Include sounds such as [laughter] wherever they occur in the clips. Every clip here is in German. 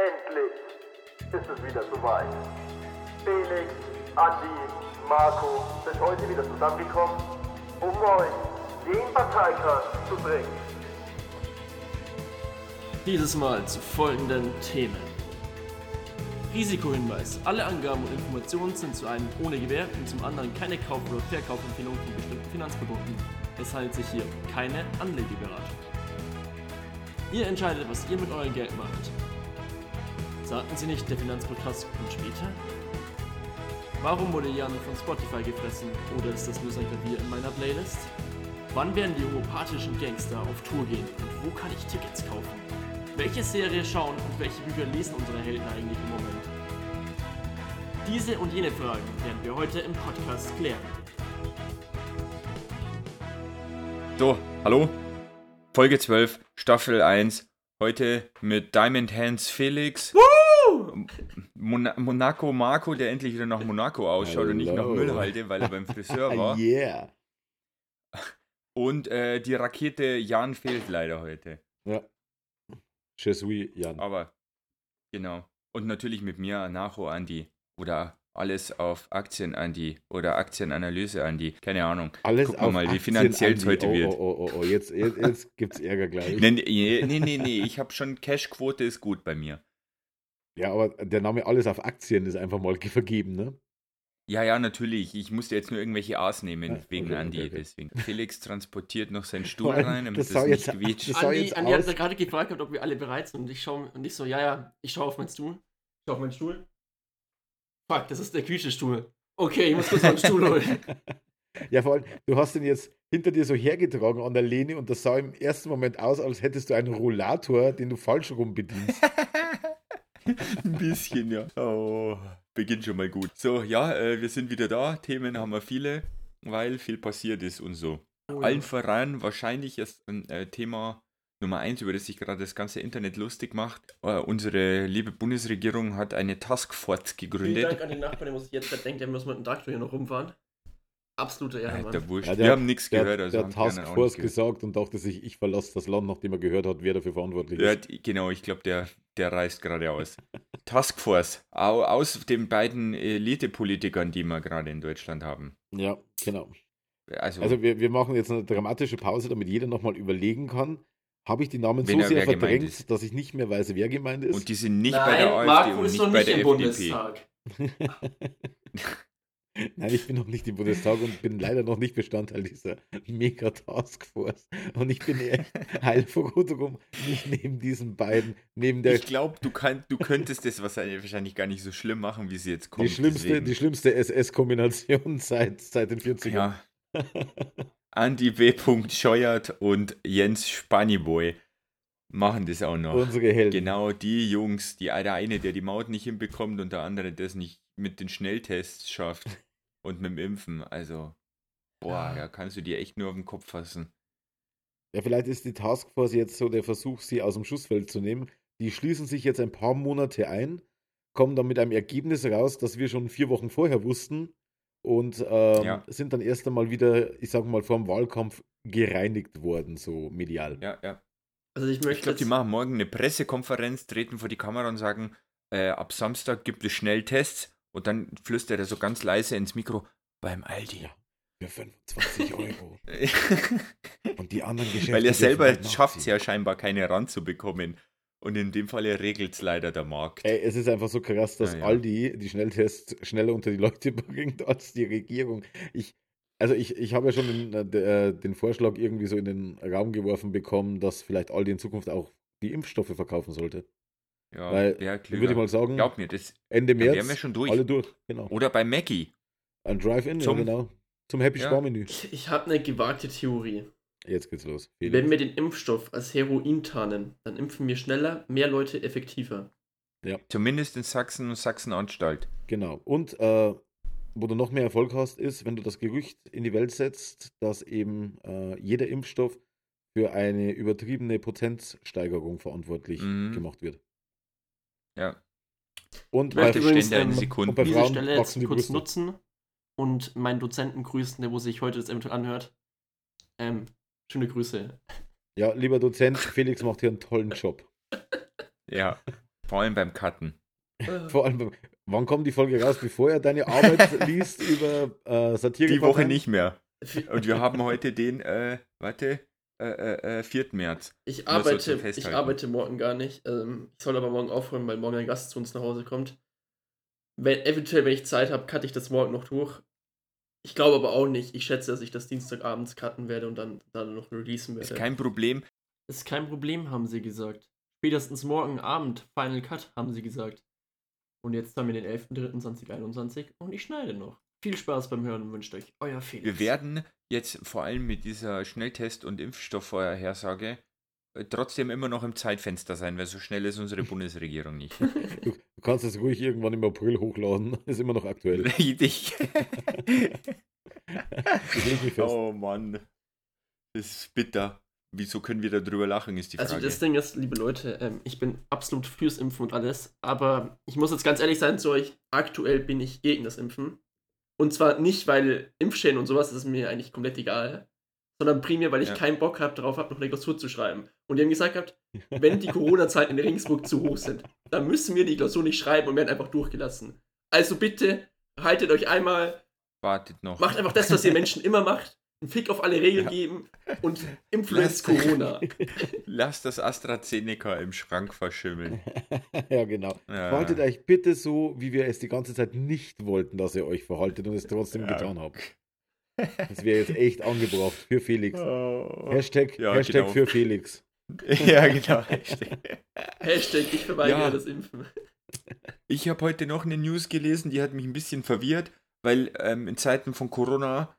Endlich ist es wieder soweit. Felix, Andi, Marco sind heute wieder zusammengekommen, um euch den Parteikast zu bringen. Dieses Mal zu folgenden Themen. Risikohinweis. Alle Angaben und Informationen sind zu einem ohne Gewähr und zum anderen keine Kauf- oder Verkaufempfehlung von bestimmten Finanzprodukten. Es handelt sich hier um keine Anlegeberatung. Ihr entscheidet, was ihr mit eurem Geld macht. Sagten Sie nicht, der Finanzpodcast kommt später? Warum wurde Jan von Spotify gefressen oder ist das nur sein Klavier in meiner Playlist? Wann werden die homopathischen Gangster auf Tour gehen und wo kann ich Tickets kaufen? Welche Serie schauen und welche Bücher lesen unsere Helden eigentlich im Moment? Diese und jene Fragen werden wir heute im Podcast klären. So, hallo. Folge 12, Staffel 1. Heute mit Diamond Hands Felix. Mon Monaco Marco, der endlich wieder nach Monaco ausschaut und nicht nach. Müllhalde, weil er beim Friseur [laughs] war. yeah. Und äh, die Rakete Jan fehlt leider heute. Ja. Suis Jan. Aber genau. Und natürlich mit mir, Nacho Andi. Oder alles auf Aktien Andi. Oder Aktienanalyse Andi. Keine Ahnung. Alles Gucken auf mal, wie finanziell es heute oh, wird. Oh, oh, oh, oh. Jetzt, jetzt, jetzt gibt's Ärger gleich. [laughs] Nee, nee, nee, nee, nee. Ich habe schon Cashquote ist gut bei mir. Ja, aber der Name Alles auf Aktien ist einfach mal vergeben, ne? Ja, ja, natürlich. Ich musste jetzt nur irgendwelche A's nehmen Ah, wegen okay, Andi. okay, okay. Deswegen. Felix transportiert noch seinen [laughs] Stuhl rein, damit das es sah nicht jetzt- [laughs] quietscht. das Andi, jetzt Andi hat gerade gefragt, ob wir alle bereit sind und ich schaue und ich so, ja, ja, ich schaue auf meinen Stuhl. Ich schaue auf meinen Stuhl. Fuck, das ist der Quietschestuhl. Okay, ich muss kurz meinen Stuhl holen. [laughs] Ja, vor allem, du hast ihn jetzt hinter dir so hergetragen an der Lehne und das sah im ersten Moment aus, als hättest du einen Rollator, den du falsch rum bedienst. Ein bisschen, ja. Oh, beginnt schon mal gut. So, ja, äh, wir sind wieder da. Themen haben wir viele, weil viel passiert ist und so. Allen voran wahrscheinlich ist ein äh, Thema Nummer eins, über das sich gerade das ganze Internet lustig macht. Äh, unsere liebe Bundesregierung hat eine Taskforce Vielen gegründet. Dank an den Nachbarn, der muss sich jetzt denkt, der muss mit dem Traktor hier noch rumfahren. Absoluter Ehrenmann. Alter, wurscht. Ja, wir haben nichts der, gehört. Also der anderen auch Taskforce gesagt und dachte sich, ich verlasse das Land, nachdem er gehört hat, wer dafür verantwortlich Ja, ist. genau, ich glaube, der, der reißt gerade aus. [laughs] Taskforce, au, aus den beiden Elite-Politikern, die wir gerade in Deutschland haben. Ja, genau. Also, Also wir, wir machen jetzt eine dramatische Pause, damit jeder nochmal überlegen kann. Habe ich die Namen so sehr verdrängt, dass ich nicht mehr weiß, wer gemeint ist? und die sind nicht Nein, bei der AfD Marco und ist nicht noch bei nicht der im FDP. Bundestag. [laughs] [laughs] Nein, ich bin noch nicht im Bundestag und bin leider noch nicht Bestandteil dieser Mega-Taskforce. Und ich bin echt [laughs] heilfroh nicht neben diesen beiden, neben der Ich glaube, du, kann, du könntest das wahrscheinlich gar nicht so schlimm machen, wie sie jetzt kommt. die schlimmste, deswegen. die schlimmste SS-Kombination [laughs] seit, seit den 40ern. Ja. Andi W. Scheuert und Jens Spaniboy machen das auch noch. Unsere Helden. Genau die Jungs, die, der eine, der die Maut nicht hinbekommt und der andere, der es nicht mit den Schnelltests schafft und mit dem Impfen. Also, boah, da kannst du dir echt nur auf den Kopf fassen. Ja, vielleicht ist die Taskforce jetzt so der Versuch, sie aus dem Schussfeld zu nehmen. Die schließen sich jetzt ein paar Monate ein, kommen dann mit einem Ergebnis raus, das wir schon vier Wochen vorher wussten und ähm, Ja. sind dann erst einmal wieder, ich sag mal, vor dem Wahlkampf gereinigt worden, so medial. Ja, ja. Also ich Ich möchte glaube, die jetzt- machen morgen eine Pressekonferenz, treten vor die Kamera und sagen, äh, ab Samstag gibt es Schnelltests und dann flüstert er so ganz leise ins Mikro, beim Aldi. Ja. Für 25 [laughs] Euro. [laughs] Und die anderen Geschäfte. Weil er selber halt schafft es ja scheinbar keine ranzubekommen. Und in dem Fall regelt es leider der Markt. Ey, es ist einfach so krass, dass Ja, ja. Aldi die Schnelltests schneller unter die Leute [laughs] bringt als die Regierung. Ich, also ich, ich habe ja schon den, äh, äh, den Vorschlag irgendwie so in den Raum geworfen bekommen, dass vielleicht Aldi in Zukunft auch die Impfstoffe verkaufen sollte. Ja, Weil, würde ich mal sagen, Glaub mir, das. Ende März wären wir schon durch. alle durch. Genau. Oder bei Maggie. Ein Drive-In, ja Zum- genau. Zum Happy Ja. Sparmenü. Ich, ich habe eine gewagte Theorie. Jetzt geht's los. Felix. Wenn wir den Impfstoff als Heroin tarnen, dann impfen wir schneller, mehr Leute effektiver. Zumindest in Sachsen und Sachsen-Anstalt. Genau. Und äh, wo du noch mehr Erfolg hast, ist, wenn du das Gerücht in die Welt setzt, dass eben äh, jeder Impfstoff für eine übertriebene Potenzsteigerung verantwortlich Mhm. gemacht wird. Ja. Und Ich bei, möchte übrigens ähm, Sekunde. und bei diese Frauen Stelle jetzt die kurz Brüste. nutzen und meinen Dozenten grüßen, der wo sich heute das eventuell anhört. Ähm, schöne Grüße. Ja, lieber Dozent, Felix macht hier einen tollen Job. [laughs] Ja. Vor allem beim Cutten. Vor allem, wann kommt die Folge raus, bevor er deine Arbeit [laughs] liest über äh, Satire? Die Woche nicht mehr. Und wir haben heute den, äh, warte, äh, äh, äh, 4. März. Ich arbeite, ich arbeite morgen gar nicht. Ähm, ich soll aber morgen aufräumen, weil morgen ein Gast zu uns nach Hause kommt. Wenn, eventuell, wenn ich Zeit habe, cutte ich das morgen noch durch. Ich glaube aber auch nicht. Ich schätze, dass ich das Dienstagabends cutten werde und dann, dann noch releasen werde. Ist kein Problem. ist kein Problem, haben sie gesagt. Spätestens morgen Abend, Final Cut, haben sie gesagt. Und jetzt haben wir den 11.03.2021 und ich schneide noch. Viel Spaß beim Hören und wünscht euch euer Felix. Wir werden jetzt vor allem mit dieser Schnelltest- und Impfstoffvorhersage äh, trotzdem immer noch im Zeitfenster sein, weil so schnell ist unsere [laughs] Bundesregierung nicht. Du, du kannst es ruhig irgendwann im April hochladen. [laughs] Ist immer noch aktuell. [laughs] Richtig. Oh Mann. Das ist bitter. Wieso können wir darüber lachen, ist die Frage. Also das Ding ist, liebe Leute, ähm, ich bin absolut fürs Impfen und alles, aber ich muss jetzt ganz ehrlich sein zu euch, aktuell bin ich gegen das Impfen. Und zwar nicht, weil Impfschäden und sowas das ist mir eigentlich komplett egal, sondern primär, weil ich Ja. keinen Bock habe, darauf habe, noch eine Klausur zu schreiben. Und die haben gesagt gehabt, [laughs] wenn die Corona-Zeiten in Regensburg zu hoch sind, dann müssen wir die Klausur nicht schreiben und werden einfach durchgelassen. Also bitte, haltet euch einmal, Wartet noch. macht einfach das, was ihr Menschen immer macht, einen Fick auf alle Regeln Ja. geben und [laughs] Influence Lasst- Corona. [laughs] Lasst das AstraZeneca im Schrank verschimmeln. [laughs] ja, genau. Ja. Verhaltet euch bitte so, wie wir es die ganze Zeit nicht wollten, dass ihr euch verhaltet und es trotzdem Ja. getan habt. Das wäre jetzt echt angebracht für Felix. Oh. Hashtag, Ja, Hashtag genau. für Felix. Ja, genau. Hashtag, ich verweigere Ja. das Impfen. Ich habe heute noch eine News gelesen, die hat mich ein bisschen verwirrt, weil ähm, in Zeiten von Corona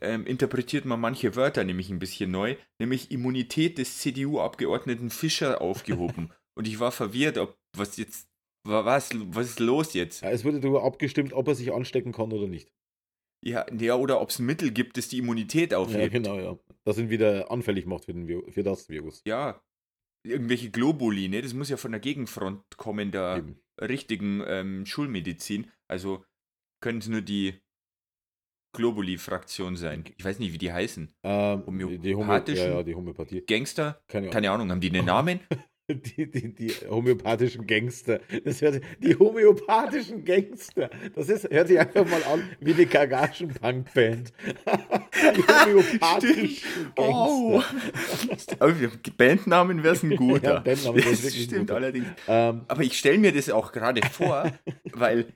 ähm, interpretiert man manche Wörter nämlich ein bisschen neu, nämlich Immunität des CDU-Abgeordneten Fischer aufgehoben. [laughs] Und ich war verwirrt, ob was jetzt, wa- was, was ist los jetzt? Ja, es wurde darüber abgestimmt, ob er sich anstecken kann oder nicht. Ja, ja oder ob es ein Mittel gibt, das die Immunität Ja, aufhebt. genau, ja. Das ihn wieder anfällig macht für, den, für das Virus. Ja, irgendwelche Globuli, ne? Das muss ja von der Gegenfront kommen, der Eben. richtigen ähm, Schulmedizin. Also können es nur die Globuli-Fraktion sein. Ich weiß nicht, wie die heißen. Ähm, die, die Homö ja, ja, die Homöopathie. Gangster? Keine Ahnung. Keine Ahnung, haben die einen Namen? [laughs] Die, die, die homöopathischen Gangster. Das hört, die homöopathischen Gangster. Das ist, hört sich einfach mal an wie eine Kagaschen-Punk-Band. die [laughs] homöopathischen Oh. Gangster. Die Bandnamen wäre ein [laughs] guter. Ja, Bandname wär's das stimmt guter. allerdings. Ähm, Aber ich stelle mir das auch gerade vor, weil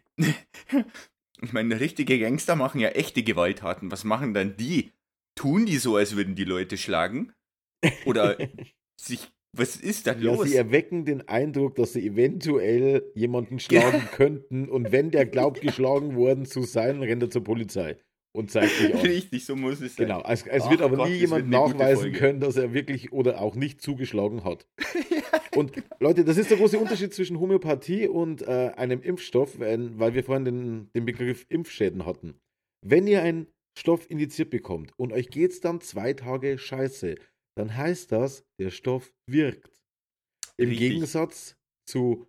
ich meine, richtige Gangster machen ja echte Gewalttaten. Was machen dann die? Tun die so, als würden die Leute schlagen? Oder [laughs] sich, was ist da ja, los? sie erwecken den Eindruck, dass sie eventuell jemanden schlagen [laughs] könnten und wenn der glaubt, [laughs] geschlagen worden zu sein, rennt er zur Polizei und zeigt sich [laughs] auf. Richtig, so muss es sein. Genau, es, es Ach wird aber Gott, nie jemand nachweisen können, dass er wirklich oder auch nicht zugeschlagen hat. [laughs] Und Leute, das ist der große Unterschied zwischen Homöopathie und äh, einem Impfstoff, wenn, weil wir vorhin den, den Begriff Impfschäden hatten. Wenn ihr einen Stoff indiziert bekommt und euch geht es dann zwei Tage scheiße, dann heißt das, der Stoff wirkt. Im Richtig. Gegensatz zu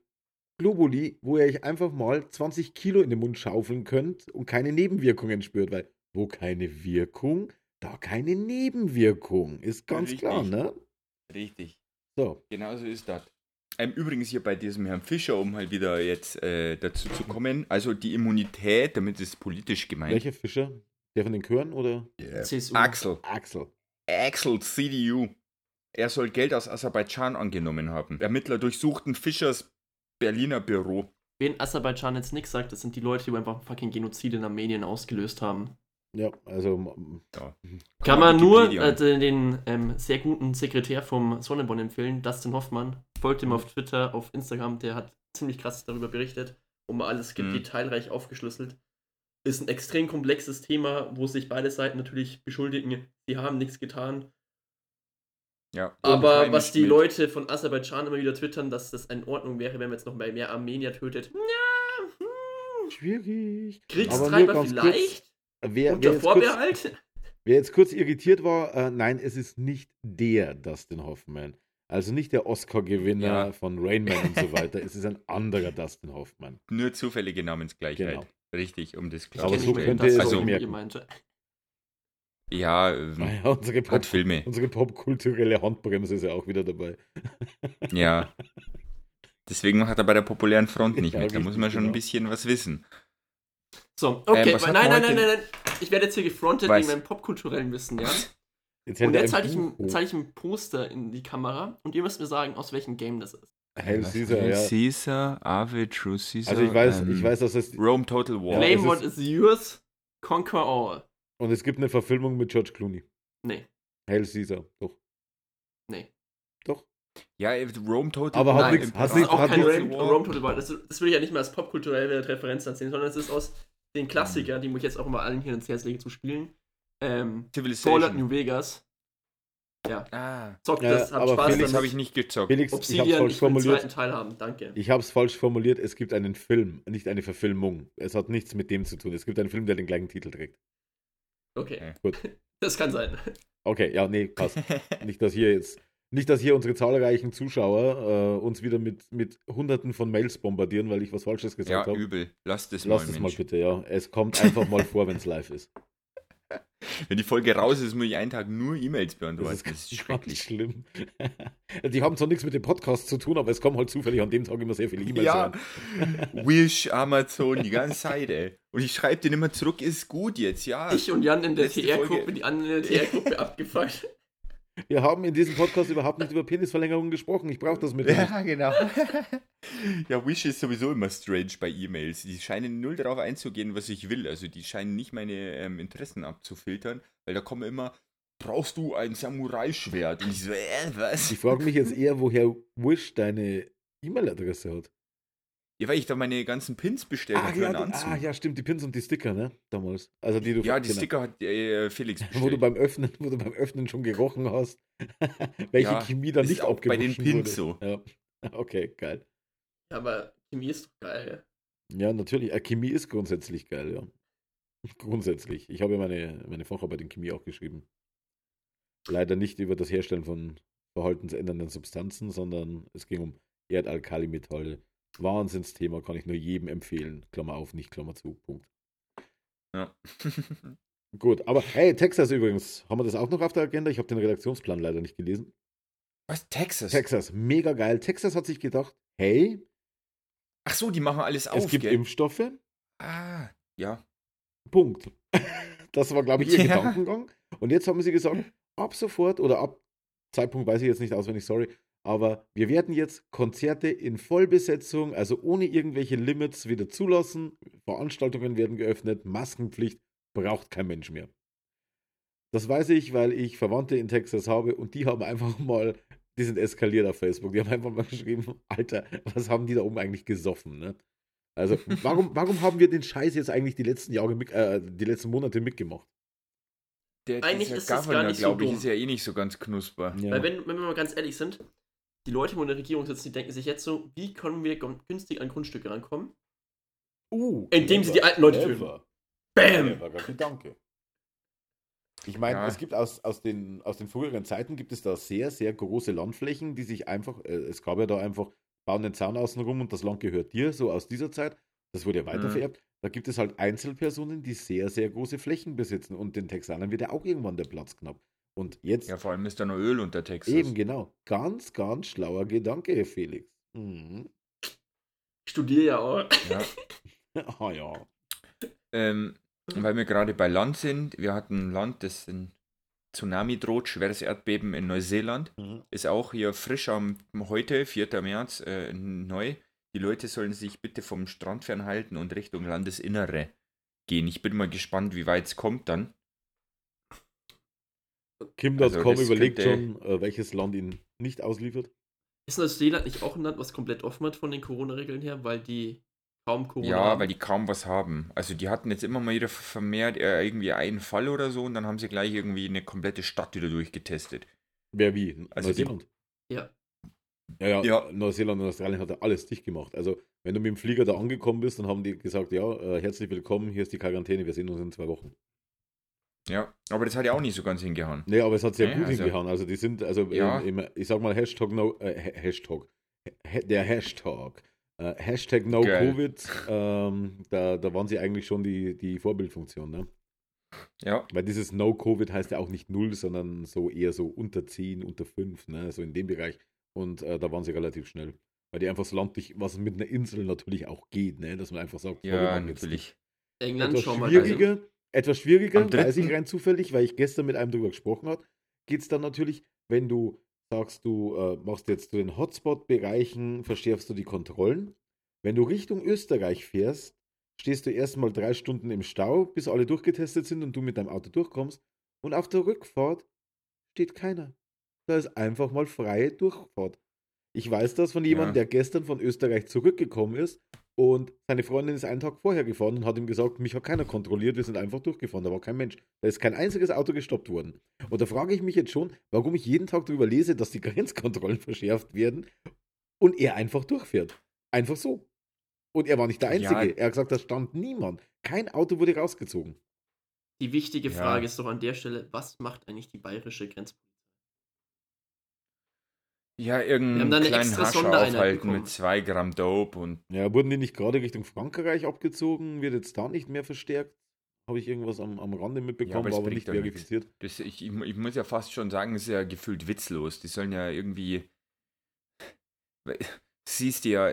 Globuli, wo ihr euch einfach mal 20 Kilo in den Mund schaufeln könnt und keine Nebenwirkungen spürt, weil wo keine Wirkung, da keine Nebenwirkung. Ist ganz Richtig. klar, ne? Richtig. So. Genau so ist das. Ähm, übrigens hier bei diesem Herrn Fischer, um halt wieder jetzt äh, dazu zu kommen, also die Immunität, damit ist politisch gemeint. Welcher Fischer? Der von den Chören oder CSU. Axel. Axel? Axel CDU. Er soll Geld aus Aserbaidschan angenommen haben. Ermittler durchsuchten Fischers Berliner Büro. Wen Aserbaidschan jetzt nichts sagt, das sind die Leute, die einfach fucking Genozid in Armenien ausgelöst haben. Ja, also Ja. Kann man nur äh, den, den ähm, sehr guten Sekretär vom Sonnenborn empfehlen, Dustin Hoffmann. Folgt ihm auf Twitter, auf Instagram, der hat ziemlich krass darüber berichtet und mal alles Mhm. detailreich aufgeschlüsselt. Ist ein extrem komplexes Thema, wo sich beide Seiten natürlich beschuldigen, sie haben nichts getan. Ja. Aber was die mit- Leute von Aserbaidschan immer wieder twittern, dass das in Ordnung wäre, wenn man jetzt noch bei mehr Armenier tötet. Ja, hm, schwierig. Kriegstreiber ganz kurz, vielleicht? wer, Unter wer, jetzt kurz, Vorbehalt? [laughs] wer jetzt kurz irritiert war, äh, nein, es ist nicht der Dustin Hoffman. Also nicht der Oscar-Gewinner Ja. von Rain Man und so weiter. Es ist ein anderer Dustin Hoffman. Nur zufällige Namensgleichheit. Genau. Richtig, um das Aber so klarzustellen. könnte es also, auch merken. Ja, ähm, Naja, unsere, Pop, hat Filme. unsere popkulturelle Handbremse ist ja auch wieder dabei. Ja. Deswegen macht er bei der populären Front nicht Ja, mit. Da muss man schon ein genau. bisschen was wissen. So, okay, Ähm, was nein, hat nein, nein, nein, nein. Ich werde jetzt hier gefrontet wegen meinem popkulturellen Wissen, ja? Jetzt Und jetzt ein zeige ich, ein- zeige ich ein Poster in die Kamera und ihr müsst mir sagen, aus welchem Game das ist. Hail? Caesar, Hail ja. Caesar, Ave, True Caesar. Also ich weiß, ähm, ich weiß, dass es Rome Total War. Ja, Claim what is yours, conquer all. Und es gibt eine Verfilmung mit George Clooney. Nee, Hail Caesar, doch. nee. Doch. Ja, äh, Rome Total Aber War. hat nichts- nichts- ist auch kein Rome, Rome Total War. Das, das will ich ja nicht mal als popkulturelle Referenz ansehen, sondern es ist aus den Klassiker, die ich jetzt auch immer allen hier ins Herz lege zu spielen. Ähm, Fallout Civilization. New Vegas. Ah, Zockt Ja, das, habt aber Spaß Felix das habe ich nicht gezockt. Felix, ich habe Obsidian, falsch ich will den formuliert. zweiten Teil haben, danke. Ich habe es falsch formuliert. Es gibt einen Film, nicht eine Verfilmung. Es hat nichts mit dem zu tun. Es gibt einen Film, der den gleichen Titel trägt. Okay, Gut. [laughs] das kann sein. Okay, ja, nee, passt. [laughs] nicht, dass hier jetzt, nicht, dass hier unsere zahlreichen Zuschauer äh, uns wieder mit, mit Hunderten von Mails bombardieren, weil ich was Falsches ja, gesagt habe. übel. Lass das Lass mal, es mal Mensch. bitte, ja. Es kommt einfach mal vor, wenn es live ist. Wenn die Folge raus ist, muss ich einen Tag nur E-Mails beantworten. Das Das ist, ist, ganz schrecklich. schlimm. [laughs] Die haben zwar nichts mit dem Podcast zu tun, aber es kommen halt zufällig an dem Tag immer sehr viele E-Mails Ja, rein. [laughs] Wish, Amazon, die ganze Zeit, ey. Und ich schreibe den immer zurück, ist gut jetzt, ja. Ich und Jan in der TR-Gruppe, Folge. die anderen in der TR-Gruppe abgefuckt. Wir haben in diesem Podcast überhaupt nicht über Penisverlängerung gesprochen. Ich brauche das mit. Ja, genau. [laughs] ja, Wish ist sowieso immer strange bei E-Mails. Die scheinen null darauf einzugehen, was ich will. Also die scheinen nicht meine ähm, Interessen abzufiltern, weil da kommen immer, brauchst du ein Samurai-Schwert? Und ich so, äh, was? Ich frage mich jetzt eher, woher Wish deine E-Mail-Adresse hat. Ja, weil ich da meine ganzen Pins bestellt habe für ja, einen die, Anzug. ah, ja, stimmt, die Pins und die Sticker, ne? Damals. Also die du Ja, die genau. Sticker hat äh, Felix bestellt. [laughs] Wo du beim Öffnen, wo du beim Öffnen schon gerochen hast, [laughs] welche Ja, Chemie da nicht auch bei den abgewaschen Pins wurde. so. Ja. [laughs] Okay, geil. Ja, aber Chemie ist doch geil. Ja, natürlich. Äh, Chemie ist grundsätzlich geil, ja. Grundsätzlich. Ich habe ja meine, meine Facharbeit in Chemie auch geschrieben. Leider nicht über das Herstellen von verhaltensändernden Substanzen, sondern es ging um Erdalkalimetalle. Wahnsinnsthema, kann ich nur jedem empfehlen. Klammer auf, nicht Klammer zu. Punkt. Ja. Gut, aber hey, Texas übrigens. Haben wir das auch noch auf der Agenda? Ich habe den Redaktionsplan leider nicht gelesen. was? Texas? Texas, mega geil. Texas hat sich gedacht, hey, Ach so, die machen alles auf, es gibt gell? Impfstoffe. Ah, ja. Punkt. [laughs] Das war, glaube ich, ihr [laughs] Ja. Gedankengang. Und jetzt haben sie gesagt, ab sofort oder ab Zeitpunkt weiß ich jetzt nicht auswendig, sorry, aber wir werden jetzt Konzerte in Vollbesetzung, also ohne irgendwelche Limits, wieder zulassen. Veranstaltungen werden geöffnet, Maskenpflicht braucht kein Mensch mehr. Das weiß ich, weil ich Verwandte in Texas habe und die haben einfach [laughs] mal, die sind eskaliert auf Facebook. Die haben einfach mal geschrieben, Alter, was haben die da oben eigentlich gesoffen, ne? Also, warum, [laughs] warum haben wir den Scheiß jetzt eigentlich die letzten Jahre, mit, äh, die letzten Monate mitgemacht? Der, Eigentlich ist das gar Governor, nicht so glaube ich, dumm. ist ja eh nicht so ganz knusper. Ja. Weil wenn, wenn wir mal ganz ehrlich sind, die Leute, wo in der Regierung sitzen, die denken sich jetzt so, wie können wir günstig an Grundstücke rankommen? Uh, Indem sie die alten Leute töten. clever. Bam! Cleverer Gedanke. Ich meine, Ja. es gibt aus, aus, den, aus den früheren Zeiten gibt es da sehr, sehr große Landflächen, die sich einfach, äh, es gab ja da einfach, bauen den Zaun außen rum und das Land gehört dir, so aus dieser Zeit. Das wurde ja weiter Mhm. vererbt. Da gibt es halt Einzelpersonen, die sehr, sehr große Flächen besitzen und den Texanern wird ja auch irgendwann der Platz knapp. Und jetzt Ja, vor allem ist da noch Öl unter Texas. eben genau. Ganz, ganz schlauer Gedanke, Herr Felix. Mhm. Ich studiere ja auch. Ja. [laughs] Ah ja. Ähm, weil wir gerade bei Land sind, wir hatten ein Land, das ein Tsunami droht, schweres Erdbeben in Neuseeland. Mhm. Ist auch hier frisch am heute, 4. März, äh, neu. Die Leute sollen sich bitte vom Strand fernhalten und Richtung Landesinnere gehen. Ich bin mal gespannt, wie weit es kommt dann. Kim.com Also überlegt könnte- schon, äh, welches Land ihn nicht ausliefert. Ist Neuseeland nicht auch ein Land, was komplett offen hat von den Corona-Regeln her, weil die kaum Corona Ja, haben? weil die kaum was haben. Also die hatten jetzt immer mal wieder vermehrt äh, irgendwie einen Fall oder so und dann haben sie gleich irgendwie eine komplette Stadt wieder durchgetestet. Wer wie? Also die- Neuseeland? Ja. Ja, ja, Ja. Neuseeland und Australien hat ja alles dicht gemacht. Also, wenn du mit dem Flieger da angekommen bist, dann haben die gesagt, ja, äh, herzlich willkommen, hier ist die Quarantäne, wir sehen uns in zwei Wochen. Ja, aber das hat ja auch nicht so ganz hingehauen. Nee, aber es hat sehr Nee, gut also- hingehauen. Also, die sind, also, Ja. im, im, ich sag mal, Hashtag no, äh, Ha- Hashtag, Ha- der Hashtag, äh, Hashtag no Geil. Covid, ähm, da, da waren sie eigentlich schon die, die Vorbildfunktion, ne? Ja, Weil dieses No Covid heißt ja auch nicht null, sondern so eher so unter 10, unter 5, ne? So in dem Bereich. Und äh, da waren sie relativ schnell. Weil die einfach so landlich, was mit einer Insel natürlich auch geht, ne? dass man einfach sagt, Ja, natürlich. England schon mal. schwieriger, etwas schwieriger, weiß ich rein zufällig, weil ich gestern mit einem darüber gesprochen habe, geht es dann natürlich, wenn du sagst, du äh, machst jetzt zu den Hotspot-Bereichen, verschärfst du die Kontrollen. Wenn du Richtung Österreich fährst, stehst du erstmal drei Stunden im Stau, bis alle durchgetestet sind und du mit deinem Auto durchkommst. Und auf der Rückfahrt steht keiner. Da ist einfach mal freie Durchfahrt. Ich weiß das von jemandem, Ja. der gestern von Österreich zurückgekommen ist und seine Freundin ist einen Tag vorher gefahren und hat ihm gesagt, mich hat keiner kontrolliert, wir sind einfach durchgefahren, da war kein Mensch. Da ist kein einziges Auto gestoppt worden. Und da frage ich mich jetzt schon, warum ich jeden Tag darüber lese, dass die [laughs] Grenzkontrollen verschärft werden und er einfach durchfährt. Einfach so. Und er war nicht der Einzige. Ja. Er hat gesagt, da stand niemand. Kein Auto wurde rausgezogen. Die wichtige Ja. Frage ist doch an der Stelle, was macht eigentlich die bayerische Grenzpolizei? Ja, Wir haben irgendeinen kleinen extra Hascher aufhalten mit zwei Gramm Dope und Ja, wurden die nicht gerade Richtung Frankreich abgezogen? Wird jetzt da nicht mehr verstärkt? Habe ich irgendwas am, am Rande mitbekommen, aber war aber bringt nicht nichts. verifiziert. das, ich, ich, mu- ich muss ja fast schon sagen, es ist ja gefühlt witzlos. Die sollen ja irgendwie. [laughs] Siehst du ja,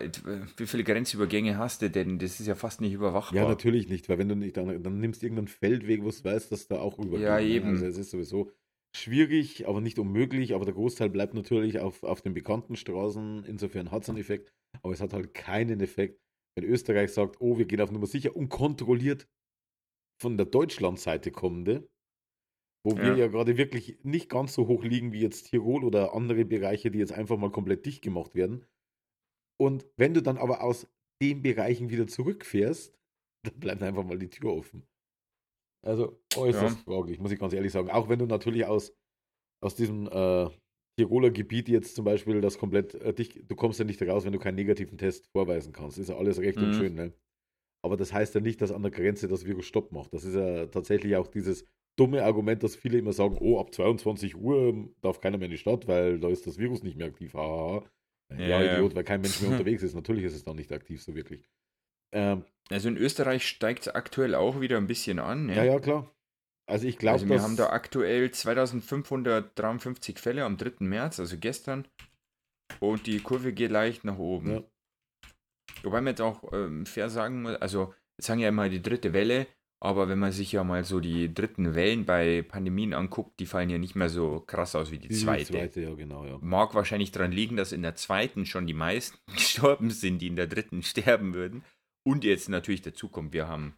wie viele Grenzübergänge hast du denn? Das ist ja fast nicht überwachbar. Ja, natürlich nicht, weil wenn du nicht, dann, dann nimmst du irgendeinen Feldweg, wo du weißt, dass da auch übergeht. Ja, eben. Also es ist sowieso schwierig, aber nicht unmöglich, aber der Großteil bleibt natürlich auf, auf den bekannten Straßen. Insofern hat es einen Effekt, aber es hat halt keinen Effekt, wenn Österreich sagt, oh, wir gehen auf Nummer sicher und kontrolliert von der Deutschlandseite kommende, wo wir Ja. ja gerade wirklich nicht ganz so hoch liegen wie jetzt Tirol oder andere Bereiche, die jetzt einfach mal komplett dicht gemacht werden. Und wenn du dann aber aus den Bereichen wieder zurückfährst, [laughs] dann bleibt einfach mal die Tür offen. Also äußerst fraglich, muss ich ganz ehrlich sagen. Auch wenn du natürlich aus, aus diesem äh, Tiroler Gebiet jetzt zum Beispiel das komplett äh, dich, du kommst ja nicht raus, wenn du keinen negativen Test vorweisen kannst. Ist ja alles recht und Mhm. schön, ne? Aber das heißt ja nicht, dass an der Grenze das Virus Stopp macht. Das ist ja tatsächlich auch dieses dumme Argument, dass viele immer sagen, oh, ab 22 Uhr darf keiner mehr in die Stadt, weil da ist das Virus nicht mehr aktiv. Ja, Ja, ja. Idiot, weil kein Mensch mehr [laughs] unterwegs ist. Natürlich ist es dann nicht aktiv, so wirklich. Ähm, Also in Österreich steigt es aktuell auch wieder ein bisschen an. Ne? ja, ja, klar. Also ich glaube, also wir haben da aktuell 2553 Fälle am 3. März, also gestern. Und die Kurve geht leicht nach oben. Ja. Wobei man jetzt auch ähm, fair sagen muss, also jetzt sagen ja immer die dritte Welle, aber wenn man sich ja mal so die dritten Wellen bei Pandemien anguckt, die fallen ja nicht mehr so krass aus wie die, die zweite. zweite, ja, genau, ja. Mag wahrscheinlich daran liegen, dass in der zweiten schon die meisten [laughs] gestorben sind, die in der dritten [laughs] sterben würden. Und jetzt natürlich dazu kommt, wir haben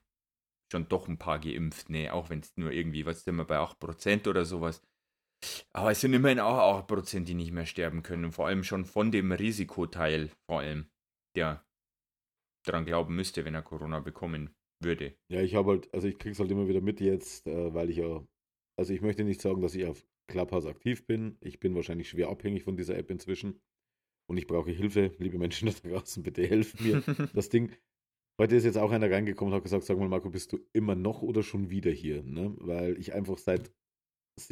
schon doch ein paar geimpft, ne, auch wenn es nur irgendwie, was sind wir bei 8% oder sowas. Aber es sind immerhin auch 8%, die nicht mehr sterben können. Und vor allem schon von dem Risikoteil, vor allem, der daran glauben müsste, wenn er Corona bekommen würde. Ja, ich habe halt, also ich krieg's halt immer wieder mit jetzt, äh, weil ich ja, also ich möchte nicht sagen, dass ich auf Clubhouse aktiv bin. Ich bin wahrscheinlich schwer abhängig von dieser App inzwischen. Und ich brauche Hilfe. Liebe Menschen [laughs] da draußen, bitte helft mir. [laughs] das Ding, heute ist jetzt auch einer reingekommen und hat gesagt, sag mal, Marco, bist du immer noch oder schon wieder hier? Ne? Weil ich einfach seit,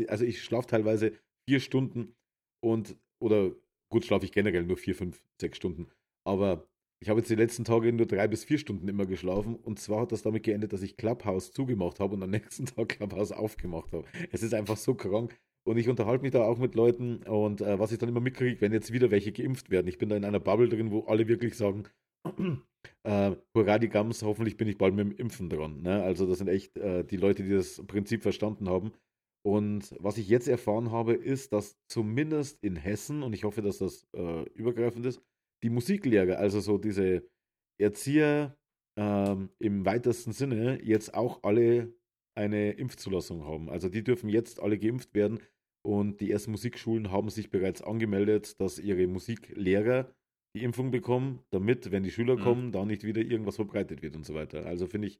also ich schlafe teilweise vier Stunden und, oder gut, schlafe ich generell nur vier, fünf, sechs Stunden. Aber ich habe jetzt die letzten Tage nur drei bis vier Stunden immer geschlafen und zwar hat das damit geendet, dass ich Clubhouse zugemacht habe und am [laughs] nächsten Tag Clubhouse aufgemacht habe. Es ist einfach so krank und ich unterhalte mich da auch mit Leuten und äh, was ich dann immer mitkriege, wenn jetzt wieder welche geimpft werden. Ich bin da in einer Bubble drin, wo alle wirklich sagen, [clears throat] äh, hurra die Gams, hoffentlich bin ich bald mit dem Impfen dran. Ne? Also das sind echt äh, die Leute, die das Prinzip verstanden haben. Und was ich jetzt erfahren habe, ist, dass zumindest in Hessen, und ich hoffe, dass das äh, übergreifend ist, die Musiklehrer, also so diese Erzieher ähm, im weitesten Sinne, jetzt auch alle eine Impfzulassung haben. Also die dürfen jetzt alle geimpft werden und die ersten Musikschulen haben sich bereits angemeldet, dass ihre Musiklehrer die Impfung bekommen, damit, wenn die Schüler Mhm. kommen, da nicht wieder irgendwas verbreitet wird und so weiter. Also finde ich,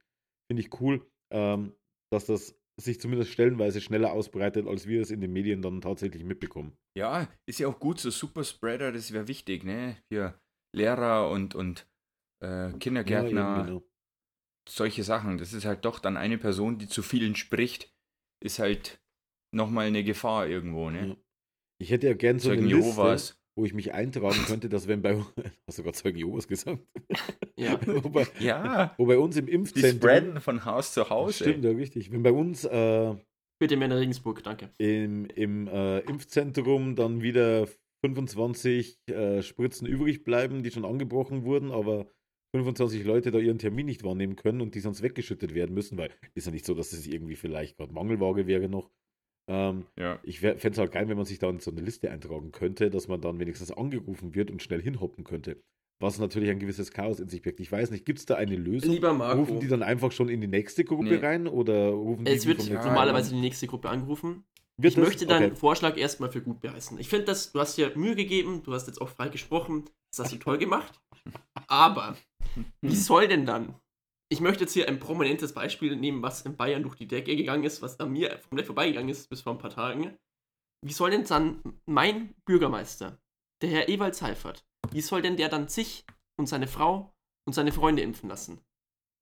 finde ich cool, ähm, dass das sich zumindest stellenweise schneller ausbreitet, als wir es in den Medien dann tatsächlich mitbekommen. Ja, ist ja auch gut, so Superspreader, das wäre wichtig, ne? Für Lehrer und, und äh, Kindergärtner, Ja, genau. solche Sachen. Das ist halt doch dann eine Person, die zu vielen spricht, ist halt nochmal eine Gefahr irgendwo, ne? Ich hätte ja gern so eine Zeugen Liste, Jehovas. Wo ich mich eintragen könnte, dass wenn bei [laughs] hast du gerade Zeugen Jehovas gesagt? Ja. [laughs] wo, bei, Ja, wo bei uns im die Impfzentrum spreaden von Haus zu Haus. Stimmt, ey. ja, richtig. Wenn bei uns äh, Bitte mehr in Regensburg, danke. im, im äh, Impfzentrum dann wieder 25 äh, Spritzen übrig bleiben, die schon angebrochen wurden, aber 25 Leute da ihren Termin nicht wahrnehmen können und die sonst weggeschüttet werden müssen, weil ist ja nicht so, dass es irgendwie vielleicht gerade Mangelware wäre noch. Ähm, Ja. ich fände es halt geil, wenn man sich da in so eine Liste eintragen könnte, dass man dann wenigstens angerufen wird und schnell hinhoppen könnte. Was natürlich ein gewisses Chaos in sich birgt. Ich weiß nicht, gibt es da eine Lösung? Lieber Marco, Rufen die dann einfach schon in die nächste Gruppe Nee. rein oder rufen die es die wird vom Netz normalerweise an? die nächste Gruppe angerufen. Wird ich das? möchte deinen Okay. Vorschlag erstmal für gut beheißen. Ich finde, das, du hast dir Mühe gegeben, du hast jetzt auch frei gesprochen, das hast du toll gemacht. Aber wie soll denn dann? Ich möchte jetzt hier ein prominentes Beispiel nehmen, was in Bayern durch die Decke gegangen ist, was an mir komplett vorbeigegangen ist bis vor ein paar Tagen. Wie soll denn dann mein Bürgermeister, der Herr Ewald Seifert, wie soll denn der dann sich und seine Frau und seine Freunde impfen lassen?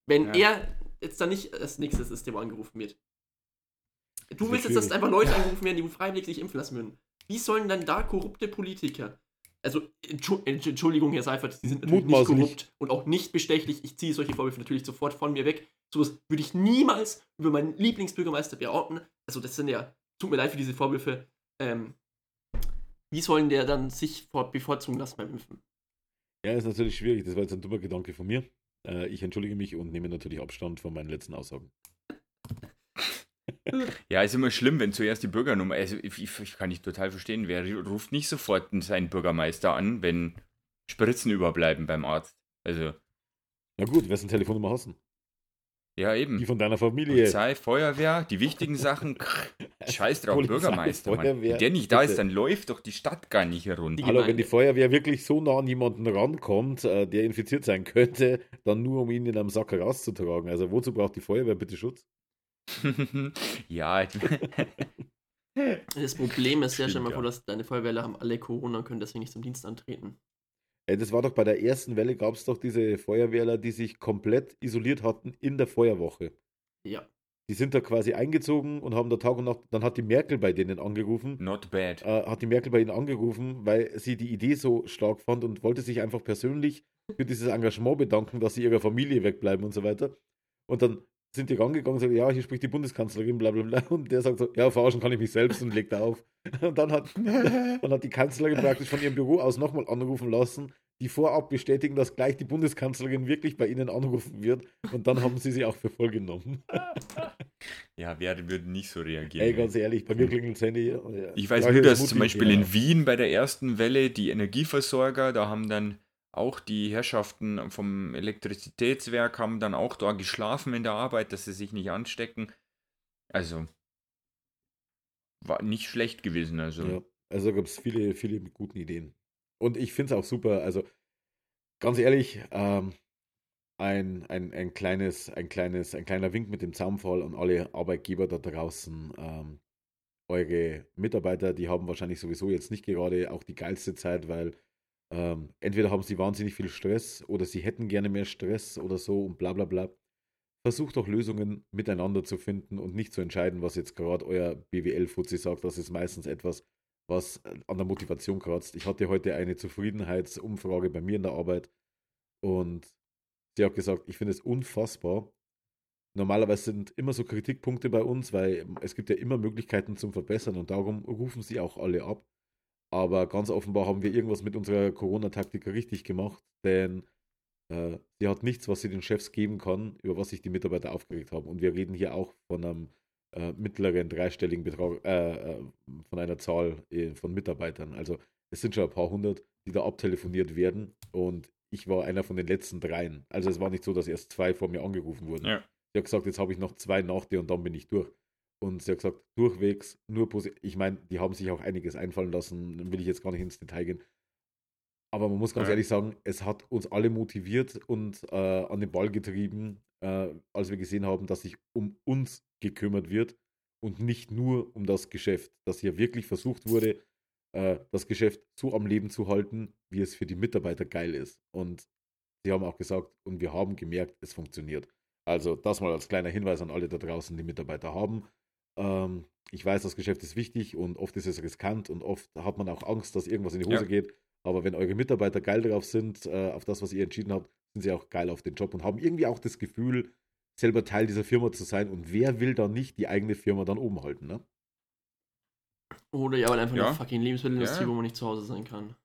Wenn Ja. er jetzt dann nicht als nächstes ist, der wo angerufen wird. Du willst jetzt, dass einfach Leute [laughs] angerufen werden, die freiwillig sich impfen lassen würden. Wie sollen dann da korrupte Politiker, also Entschu- Entsch- Entschuldigung, Herr Seifert, die sind natürlich nicht Mutmaßlich. korrupt und auch nicht bestechlich. Ich ziehe solche Vorwürfe natürlich sofort von mir weg. Sowas würde ich niemals über meinen Lieblingsbürgermeister behaupten. Also das sind ja, tut mir leid für diese Vorwürfe. Ähm, wie sollen der dann sich vor bevorzugen lassen beim Impfen? Ja, ist natürlich schwierig. Das war jetzt ein dummer Gedanke von mir. Äh, ich entschuldige mich und nehme natürlich Abstand von meinen letzten Aussagen. [laughs] Ja, ist immer schlimm, wenn zuerst die Bürgernummer. Also, ich, ich, kann nicht total verstehen, wer ruft nicht sofort seinen Bürgermeister an, wenn Spritzen überbleiben beim Arzt. Also, Na gut, wessen Telefonnummer hast du? ja, Die eben. von deiner Familie. Polizei, Feuerwehr, die wichtigen Sachen. [laughs] Scheiß drauf, Polizei, Bürgermeister, Mann. Wenn der nicht da ist, dann läuft doch die Stadt gar nicht. Die- Hallo, Gemeinde. wenn die Feuerwehr wirklich so nah an jemanden rankommt, äh, der infiziert sein könnte, dann nur um ihn in einem Sack rauszutragen. Also wozu braucht die Feuerwehr bitte Schutz? Ja, [laughs] Das Problem ist ja, dir mal ja. vor, dass deine Feuerwehrler haben alle Corona und können deswegen nicht zum Dienst antreten. Äh, das war doch bei der ersten Welle, gab es doch diese Feuerwehrler, die sich komplett isoliert hatten in der Feuerwoche. Ja. Die sind da quasi eingezogen und haben da Tag und Nacht, dann hat die Merkel bei denen angerufen, not bad. äh, hat die Merkel bei ihnen angerufen, weil sie die Idee so stark fand und wollte sich einfach persönlich für dieses Engagement bedanken, dass sie ihrer Familie wegbleiben und so weiter. Und dann sind die rangegangen und sagen, ja, hier spricht die Bundeskanzlerin, bla bla bla. Und der sagt so, ja, verarschen kann ich mich selbst und legt auf. Und dann hat, [laughs] dann hat die Kanzlerin praktisch von ihrem Büro aus nochmal anrufen lassen, die vorab bestätigen, dass gleich die Bundeskanzlerin wirklich bei ihnen anrufen wird. Und dann haben sie sie auch für voll genommen. [laughs] Ja, wer würde nicht so reagieren? Ey, ganz ehrlich, bei mir klingelt das Handy. ja, Ich weiß ja, nur, dass zum Beispiel in Wien bei der ersten Welle die Energieversorger, da haben dann auch die Herrschaften vom Elektrizitätswerk haben dann auch da geschlafen in der Arbeit, dass sie sich nicht anstecken. Also war nicht schlecht gewesen. Also Ja, also gab es viele, viele mit guten Ideen. Und ich finde es auch super, also ganz ehrlich, ähm, ein, ein, ein kleines, ein kleines, ein kleiner Wink mit dem Zaunfall an alle Arbeitgeber da draußen. Ähm, eure Mitarbeiter, die haben wahrscheinlich sowieso jetzt nicht gerade auch die geilste Zeit, weil ähm, entweder haben sie wahnsinnig viel Stress oder sie hätten gerne mehr Stress oder so und bla bla bla. Versucht doch Lösungen miteinander zu finden und nicht zu entscheiden, was jetzt gerade euer BWL-Fuzzi sagt. Das ist meistens etwas, was äh, an der Motivation kratzt. Ich hatte heute eine Zufriedenheitsumfrage bei mir in der Arbeit und sie hat gesagt, ich finde es unfassbar. Normalerweise sind immer so Kritikpunkte bei uns, weil es gibt ja immer Möglichkeiten zum Verbessern und darum rufen sie auch alle ab. Aber ganz offenbar haben wir irgendwas mit unserer Corona-Taktik richtig gemacht, denn äh, sie hat nichts, was sie den Chefs geben kann, über was sich die Mitarbeiter aufgeregt haben. Und wir reden hier auch von einem äh, mittleren dreistelligen Betrag, äh, äh, von einer Zahl äh, von Mitarbeitern. Also es sind schon ein paar hundert, die da abtelefoniert werden. Und ich war einer von den letzten dreien. Also es war nicht so, dass erst zwei vor mir angerufen wurden. Ja. Sie hat gesagt, jetzt habe ich noch zwei nach dir und dann bin ich durch. Und sie hat gesagt, durchwegs, nur positiv. Ich meine, die haben sich auch einiges einfallen lassen, will ich jetzt gar nicht ins Detail gehen. Aber man muss ganz Ja. ehrlich sagen, es hat uns alle motiviert und äh, an den Ball getrieben, äh, als wir gesehen haben, dass sich um uns gekümmert wird und nicht nur um das Geschäft. Dass hier wirklich versucht wurde, äh, das Geschäft so am Leben zu halten, wie es für die Mitarbeiter geil ist. Und sie haben auch gesagt, und wir haben gemerkt, es funktioniert. Also das mal als kleiner Hinweis an alle da draußen, die Mitarbeiter haben. Ähm, ich weiß, das Geschäft ist wichtig und oft ist es riskant und oft hat man auch Angst, dass irgendwas in die Hose Ja. geht. Aber wenn eure Mitarbeiter geil drauf sind, äh, auf das, was ihr entschieden habt, sind sie auch geil auf den Job und haben irgendwie auch das Gefühl, selber Teil dieser Firma zu sein. Und wer will da nicht die eigene Firma dann oben halten, ne? Oder ja, weil einfach Ja. eine fucking Lebensmittelindustrie, Ja. wo man nicht zu Hause sein kann.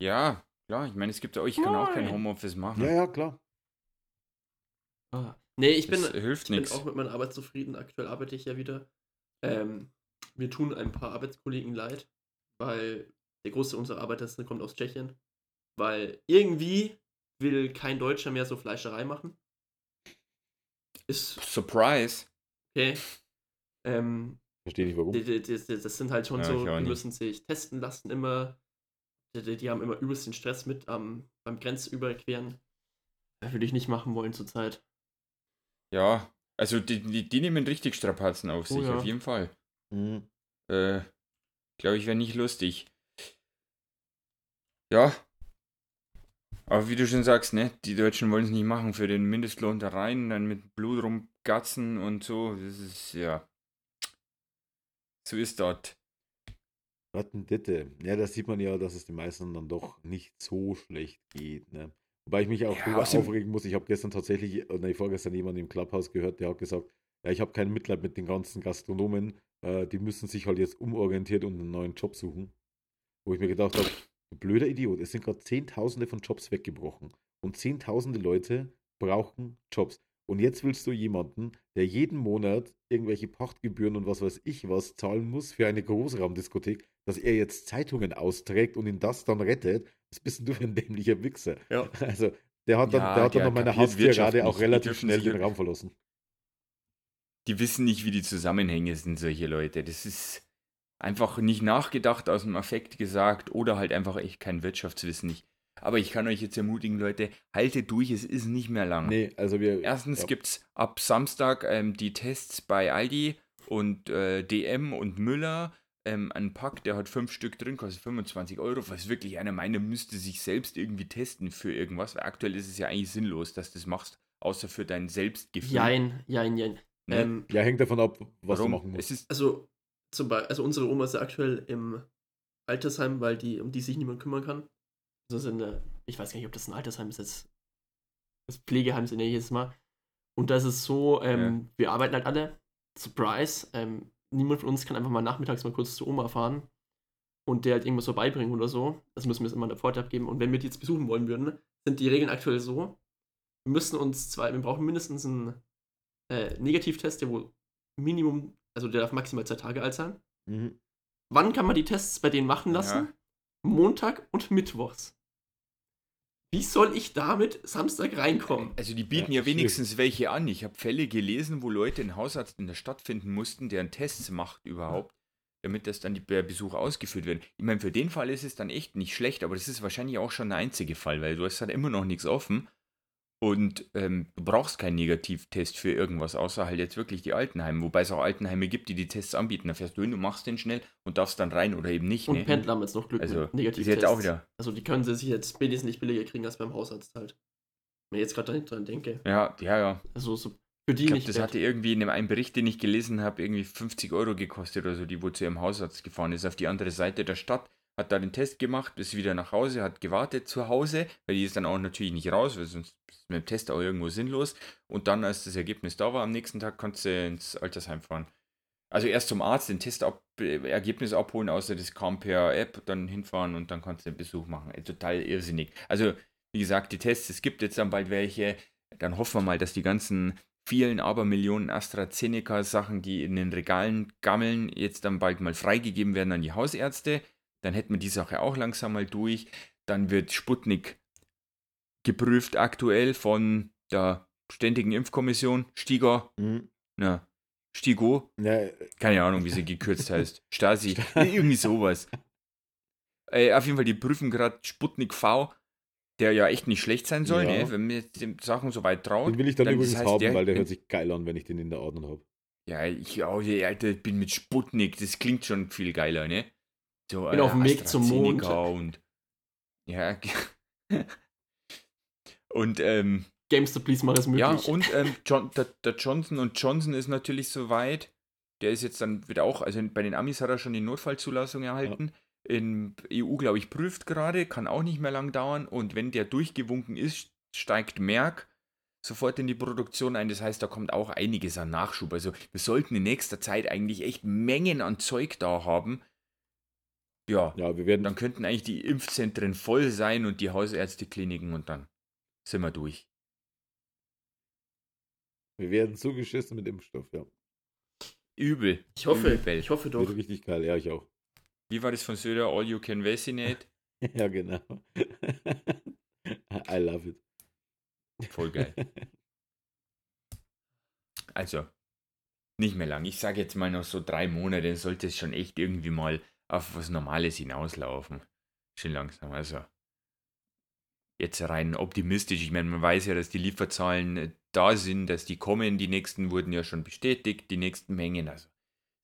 Ja, klar, ich meine, es gibt ja auch, ich kann auch kein Nein. Homeoffice machen. Ja, ja, klar. Ah. Nee, ich bin, das hilft ich bin auch mit meiner Arbeit zufrieden. Aktuell arbeite ich ja wieder. Ähm, mir tun ein paar Arbeitskollegen leid, weil der Großteil unserer Arbeiter kommt aus Tschechien. Weil irgendwie will kein Deutscher mehr so Fleischerei machen. Ist Surprise. okay. Ähm, Verstehe nicht warum. die, die, die, die, das sind halt schon Ja, so, die nicht. müssen sich testen lassen immer. Die, die, die haben immer übelst den Stress mit am beim Grenzüberqueren. Das würde ich nicht machen wollen zurzeit. Ja, also die, die, die nehmen richtig Strapazen auf Oh sich, ja. auf jeden Fall. Mhm. Äh, glaube ich, wäre nicht lustig. Ja. Aber wie du schon sagst, ne, die Deutschen wollen es nicht machen für den Mindestlohn da rein, dann mit Blut rumgatzen und so. Das ist, ja. So ist das. Rattenditte. Ja, da sieht man ja, dass es den meisten dann doch nicht so schlecht geht. Ne? Wobei ich mich auch Ja, aufregen muss. Ich habe gestern tatsächlich, äh, nee, vorgestern jemanden im Clubhouse gehört, der hat gesagt, ja, ich habe kein Mitleid mit den ganzen Gastronomen. Äh, die müssen sich halt jetzt umorientiert und einen neuen Job suchen. Wo ich mir gedacht habe, du blöder Idiot, es sind gerade Zehntausende von Jobs weggebrochen. Und Zehntausende Leute brauchen Jobs. Und jetzt willst du jemanden, der jeden Monat irgendwelche Pachtgebühren und was weiß ich was zahlen muss für eine Großraumdiskothek, dass er jetzt Zeitungen austrägt und ihn das dann rettet. Was bist denn du für [laughs] ein dämlicher Wichser? Ja. Also, der hat dann, Ja, der hat dann noch meine Wirtschaft Haustierrade auch relativ schnell den Raum verlassen. Die wissen nicht, wie die Zusammenhänge sind, solche Leute. Das ist einfach nicht nachgedacht, aus dem Affekt gesagt oder halt einfach echt kein Wirtschaftswissen. Ich, aber ich kann euch jetzt ermutigen, Leute, haltet durch, es ist nicht mehr lang. Nee, also wir. Erstens ja. gibt es ab Samstag ähm, die Tests bei Aldi und äh, DM und Müller. Ähm, ein Pack, der hat fünf Stück drin, kostet 25 Euro, was wirklich einer meiner müsste sich selbst irgendwie testen für irgendwas, weil aktuell ist es ja eigentlich sinnlos, dass du das machst, außer für dein Selbstgefühl. Jein, jein, jein. Ne? Ähm, Ja, hängt davon ab, was Warum? du machen musst. Es ist, also, zum Beispiel, also unsere Oma ist ja aktuell im Altersheim, weil die, um die sich niemand kümmern kann. Das ist eine, ich weiß gar nicht, ob das ein Altersheim ist jetzt. Das Pflegeheim ist in der jedes Mal. Und das ist so, ähm, wir arbeiten halt alle. Surprise. Ähm, niemand von uns kann einfach mal nachmittags mal kurz zu Oma fahren und der halt irgendwas vorbeibringen oder so. Das müssen wir jetzt immer in der Pforte abgeben. Und wenn wir die jetzt besuchen wollen würden, sind die Regeln aktuell so, wir müssen uns zwei, wir brauchen mindestens einen äh, Negativtest, der wohl Minimum, also der darf maximal zwei Tage alt sein. Mhm. Wann kann man die Tests bei denen machen lassen? Ja. Montag und Mittwochs. Wie soll ich damit Samstag reinkommen? also die bieten Ja, ja, wenigstens welche an. Ich habe Fälle gelesen, wo Leute einen Hausarzt in der Stadt finden mussten, der einen Test macht überhaupt, damit das dann die der Besuch ausgeführt wird. Ich meine, für den Fall ist es dann echt nicht schlecht, aber das ist wahrscheinlich auch schon der einzige Fall, weil du hast halt immer noch nichts offen und ähm, du brauchst keinen Negativtest für irgendwas, außer halt jetzt wirklich die Altenheime, wobei es auch Altenheime gibt, die die Tests anbieten. Da fährst du hin, du machst den schnell und darfst dann rein oder eben nicht. Und ne? Pendler haben jetzt noch Glück Also mit ist Negativtests. jetzt auch wieder. Also die können sie sich jetzt wesentlich billiger kriegen als beim Hausarzt halt. Wenn ich jetzt gerade dran denke. Ja, ja, ja. Also so für die Ich glaube, nicht das wert. hatte irgendwie in einem einen Bericht, den ich gelesen habe, irgendwie 50 Euro gekostet oder so, die wo zu ihrem Hausarzt gefahren ist, auf die andere Seite der Stadt, hat da den Test gemacht, ist wieder nach Hause, hat gewartet zu Hause, weil die ist dann auch natürlich nicht raus, weil sonst ist mit dem Test auch irgendwo sinnlos. Und dann, als das Ergebnis da war, am nächsten Tag konntest du ins Altersheim fahren. Also erst zum Arzt den Test ab, äh, Ergebnis abholen, außer das kam per App, dann hinfahren und dann konntest du den Besuch machen. Äh, Total irrsinnig. Also, wie gesagt, die Tests, es gibt jetzt dann bald welche. Dann hoffen wir mal, dass die ganzen vielen Abermillionen AstraZeneca-Sachen, die in den Regalen gammeln, jetzt dann bald mal freigegeben werden an die Hausärzte. Dann hätten wir die Sache auch langsam mal durch. Dann wird Sputnik geprüft aktuell von der Ständigen Impfkommission, Stiger, Mhm. na, Stigo, Ja, keine Ahnung, wie sie gekürzt heißt. [laughs] Stasi, irgendwie sowas. Äh, auf jeden Fall, die prüfen gerade Sputnik V, der ja echt nicht schlecht sein soll, Ja. ne? wenn jetzt die Sachen so weit traut. den will ich dann, dann- übrigens das heißt, haben, der- weil der hört sich geil an, wenn ich den in der Ordnung habe. Ja, ich ja, Alter, ich bin mit Sputnik, das klingt schon viel geiler, ne? So, Bin auf dem Weg zum Mond. Und, ja, [laughs] und, ähm, GameStop, please, mach es möglich. ja, und ähm, [laughs] John, der, der Johnson und Johnson ist natürlich soweit. Der ist jetzt dann wieder auch, also bei den Amis hat er schon die Notfallzulassung erhalten. In EU, glaube ich, prüft gerade, kann auch nicht mehr lang dauern. Und wenn der durchgewunken ist, steigt Merck. sofort in die Produktion ein. Das heißt, da kommt auch einiges an Nachschub. Also wir sollten in nächster Zeit eigentlich echt Mengen an Zeug da haben. Ja, Ja, wir werden dann könnten eigentlich die Impfzentren voll sein und die Hausärztekliniken und dann sind wir durch. Wir werden zugeschissen mit Impfstoff, ja. Übel. Ich hoffe, Übel. ich hoffe doch. Wird richtig geil, ja, ich auch. Wie war das von Söder? All you can vaccinate? [laughs] Ja, genau. [laughs] I love it. Voll geil. [laughs] Also, nicht mehr lang. Ich sage jetzt mal noch so drei Monate, sollte es schon echt irgendwie mal auf was Normales hinauslaufen. Schon langsam. Also, jetzt rein optimistisch. Ich meine, man weiß ja, dass die Lieferzahlen äh, da sind, dass die kommen. Die nächsten wurden ja schon bestätigt, die nächsten Mengen. Also,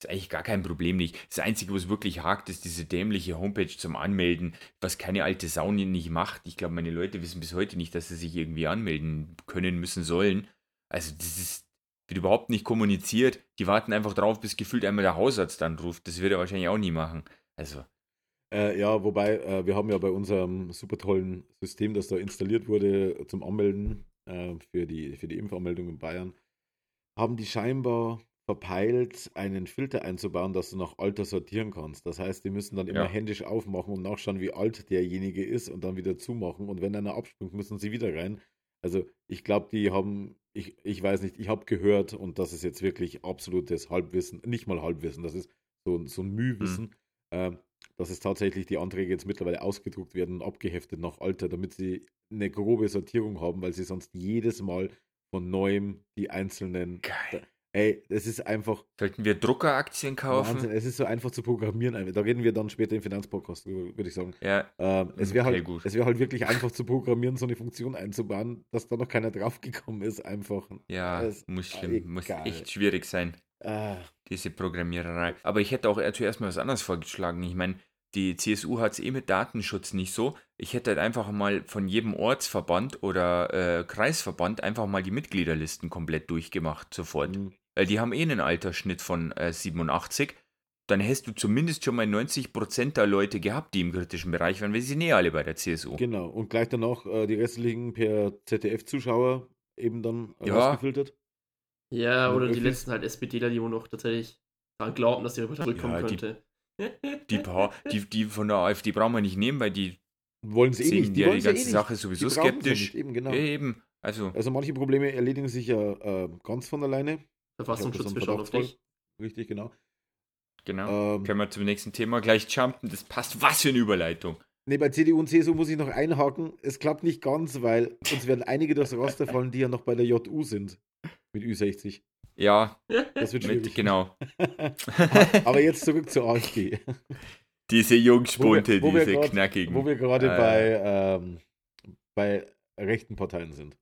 ist eigentlich gar kein Problem nicht. Das Einzige, was wirklich hakt, ist diese dämliche Homepage zum Anmelden, was keine alte Sau nicht macht. Ich glaube, meine Leute wissen bis heute nicht, dass sie sich irgendwie anmelden können, müssen, sollen. Also, das ist, wird überhaupt nicht kommuniziert. Die warten einfach drauf, bis gefühlt einmal der Hausarzt dann ruft. Das wird er wahrscheinlich auch nie machen. Also, Äh, ja, wobei, äh, wir haben ja bei unserem super tollen System, das da installiert wurde zum Anmelden äh, für, die, für die Impfanmeldung in Bayern, haben die scheinbar verpeilt, einen Filter einzubauen, dass du nach Alter sortieren kannst. Das heißt, die müssen dann immer Ja. händisch aufmachen und nachschauen, wie alt derjenige ist und dann wieder zumachen. Und wenn einer abspringt, müssen sie wieder rein. Also ich glaube, die haben, ich, ich weiß nicht, ich habe gehört und das ist jetzt wirklich absolutes Halbwissen, nicht mal Halbwissen, das ist so, so ein Mühwissen, ähm, dass es tatsächlich die Anträge jetzt mittlerweile ausgedruckt werden und abgeheftet nach Alter, damit sie eine grobe Sortierung haben, weil sie sonst jedes Mal von neuem die einzelnen. geil. Ey, es ist einfach Sollten wir Druckeraktien kaufen? Wahnsinn. Es ist so einfach zu programmieren. Da reden wir dann später im Finanzpodcast drüber, würde ich sagen. Ja, Ähm, es wäre Okay, halt, gut. es halt wirklich einfach zu programmieren, so eine Funktion einzubauen, dass da noch keiner draufgekommen ist, einfach. ja, Es- muss, schlimm, muss echt schwierig sein. Ah, diese Programmiererei. Aber ich hätte auch eher zuerst mal was anderes vorgeschlagen. Ich meine, die CSU hat es eh mit Datenschutz nicht so. Ich hätte halt einfach mal von jedem Ortsverband oder äh, Kreisverband einfach mal die Mitgliederlisten komplett durchgemacht sofort. hm. Weil die haben eh einen Altersschnitt von äh, 87. Dann hättest du zumindest schon mal 90% der Leute gehabt, die im kritischen Bereich waren, weil sie sind eh alle bei der CSU. Genau. Und gleich danach äh, die restlichen per ZDF-Zuschauer eben dann Ja. rausgefiltert. Ja, Und oder die letzten halt SPDler, die wohl noch tatsächlich daran glauben, dass ihre Partei zurückkommen Ja, die- könnte. Die, paar, die, die von der AfD brauchen wir nicht nehmen, weil die Wollen sie eh sehen nicht. Die ja wollen die sie eh ganze nicht. Sache sowieso Die skeptisch. Nicht. Eben, genau. Eben. Also, Also manche Probleme erledigen sich ja äh, ganz von alleine. Verfassungsschutz, das auf dich. Richtig, genau. genau. Ähm, Können wir zum nächsten Thema gleich jumpen? Das passt. Was für eine Überleitung. Ne, bei CDU und CSU muss ich noch einhaken. Es klappt nicht ganz, weil uns werden einige durchs Raster fallen, die ja noch bei der JU sind. Mit Ü60. Ja, Das wird schwierig. mit, genau. [laughs] Aber jetzt zurück zur AfD. Diese Jungspunte, Wo wir- wo diese grad- knackigen. Wo wir gerade Äh. bei, ähm, bei rechten Parteien sind.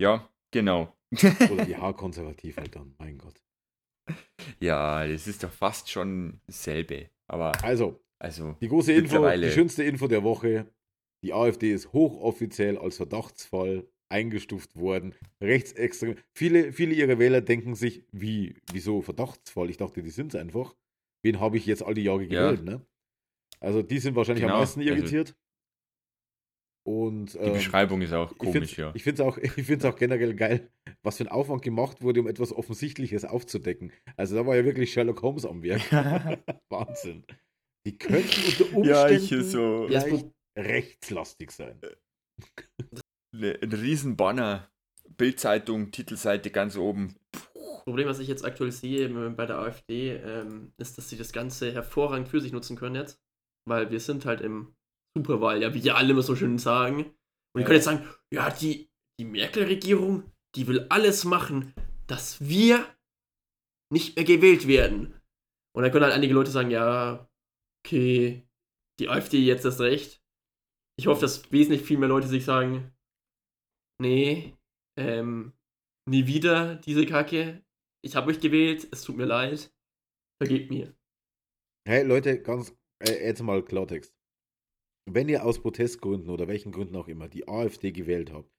Ja, genau. Oder ja, konservativ halt dann, mein Gott. Ja, das ist doch fast schon dasselbe. Aber, Also, also, die große Info, die schönste Info der Woche. Die AfD ist hochoffiziell als Verdachtsfall eingestuft worden. Rechtsextrem. Viele, viele ihrer Wähler denken sich, wie, wieso Verdachtsfall? Ich dachte, die sind es einfach. Wen habe ich jetzt all die Jahre Ja. gewählt, ne? Also die sind wahrscheinlich am Genau, meisten also- irritiert. Und die ähm, Beschreibung ist auch ich komisch, find's- ja. Ich finde es auch, [laughs] ich auch generell geil, was für ein Aufwand gemacht wurde, um etwas Offensichtliches aufzudecken. Also da war ja wirklich Sherlock Holmes am Werk. [laughs] Wahnsinn. Die könnten [laughs] unter Umständen Ja, ich so. Das rechtslastig sein. Ne, ein riesen Banner. Bildzeitung, Titelseite ganz oben. Problem, was ich jetzt aktuell sehe ähm, bei der AfD, ähm, ist, dass sie das Ganze hervorragend für sich nutzen können jetzt. Weil wir sind halt im Superwahl, ja, wie ja alle immer so schön sagen. Und die Ja. können jetzt sagen, ja, die, die Merkel-Regierung, die will alles machen, dass wir nicht mehr gewählt werden. Und dann können halt einige Leute sagen, ja, okay, die AfD jetzt das Recht. Ich hoffe, dass wesentlich viel mehr Leute sich sagen, nee, ähm, nie wieder diese Kacke. Ich habe euch gewählt, es tut mir leid. Vergebt mir. Hey Leute, ganz äh, jetzt mal Klartext. Wenn ihr aus Protestgründen oder welchen Gründen auch immer die AfD gewählt habt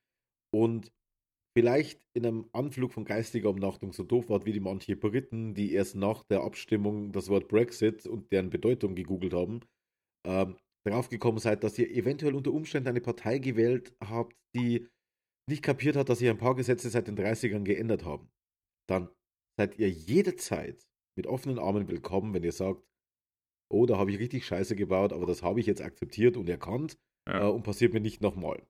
und vielleicht in einem Anflug von geistiger Umnachtung so doof wart wie die manche Briten, die erst nach der Abstimmung das Wort Brexit und deren Bedeutung gegoogelt haben, ähm, draufgekommen seid, dass ihr eventuell unter Umständen eine Partei gewählt habt, die nicht kapiert hat, dass sich ein paar Gesetze seit den 30ern geändert haben, dann seid ihr jederzeit mit offenen Armen willkommen, wenn ihr sagt, oh, da habe ich richtig Scheiße gebaut, aber das habe ich jetzt akzeptiert und erkannt Ja. äh, und passiert mir nicht nochmal.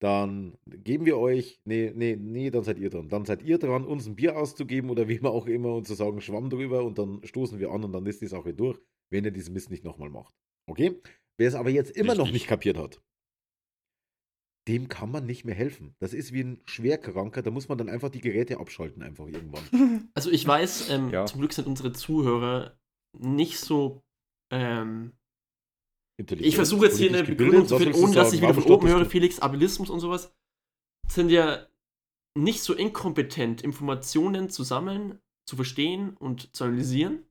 Dann geben wir euch, nee, nee, nee, dann seid ihr dran. Dann seid ihr dran, uns ein Bier auszugeben oder wie man auch immer und zu sagen, Schwamm drüber und dann stoßen wir an und dann ist die Sache durch, wenn ihr diesen Mist nicht nochmal macht. Okay? Wer es aber jetzt immer noch Richtig. nicht kapiert hat, dem kann man nicht mehr helfen. Das ist wie ein Schwerkranker, da muss man dann einfach die Geräte abschalten, einfach irgendwann. [laughs] Also ich weiß, ähm, Ja. zum Glück sind unsere Zuhörer nicht so. Ähm, ich versuche jetzt hier eine Begründung zu finden, ohne dass sagen? ich wieder von oben höre? Felix, Abilismus und sowas. Sind ja nicht so inkompetent, Informationen zu sammeln, zu verstehen und zu analysieren.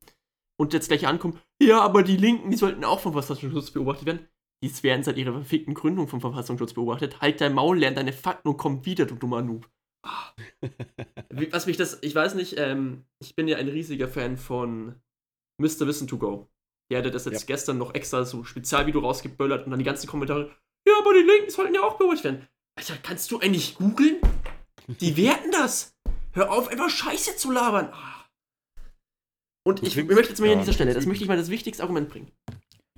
Und jetzt gleich ankommen, ja, aber die Linken, die sollten auch vom Verfassungsschutz beobachtet werden. Die werden seit ihrer verfickten Gründung vom Verfassungsschutz beobachtet. Halt dein Maul, lern deine Fakten und komm wieder, du dummer Noob. [laughs] Ah. Was mich das, ich weiß nicht, ähm, ich bin ja ein riesiger Fan von Mr. Wissen to Go. Der hatte das jetzt Ja. gestern noch extra so Spezialvideo rausgeböllert und dann die ganzen Kommentare, ja, aber die Linken sollten ja auch beobachtet werden. Alter, kannst du eigentlich googeln? Die [laughs] werten das. Hör auf, einfach Scheiße zu labern. Ah. Und ich klingst- möchte jetzt mal hier an ja, dieser Stelle, das möchte ich mal das wichtigste Argument bringen.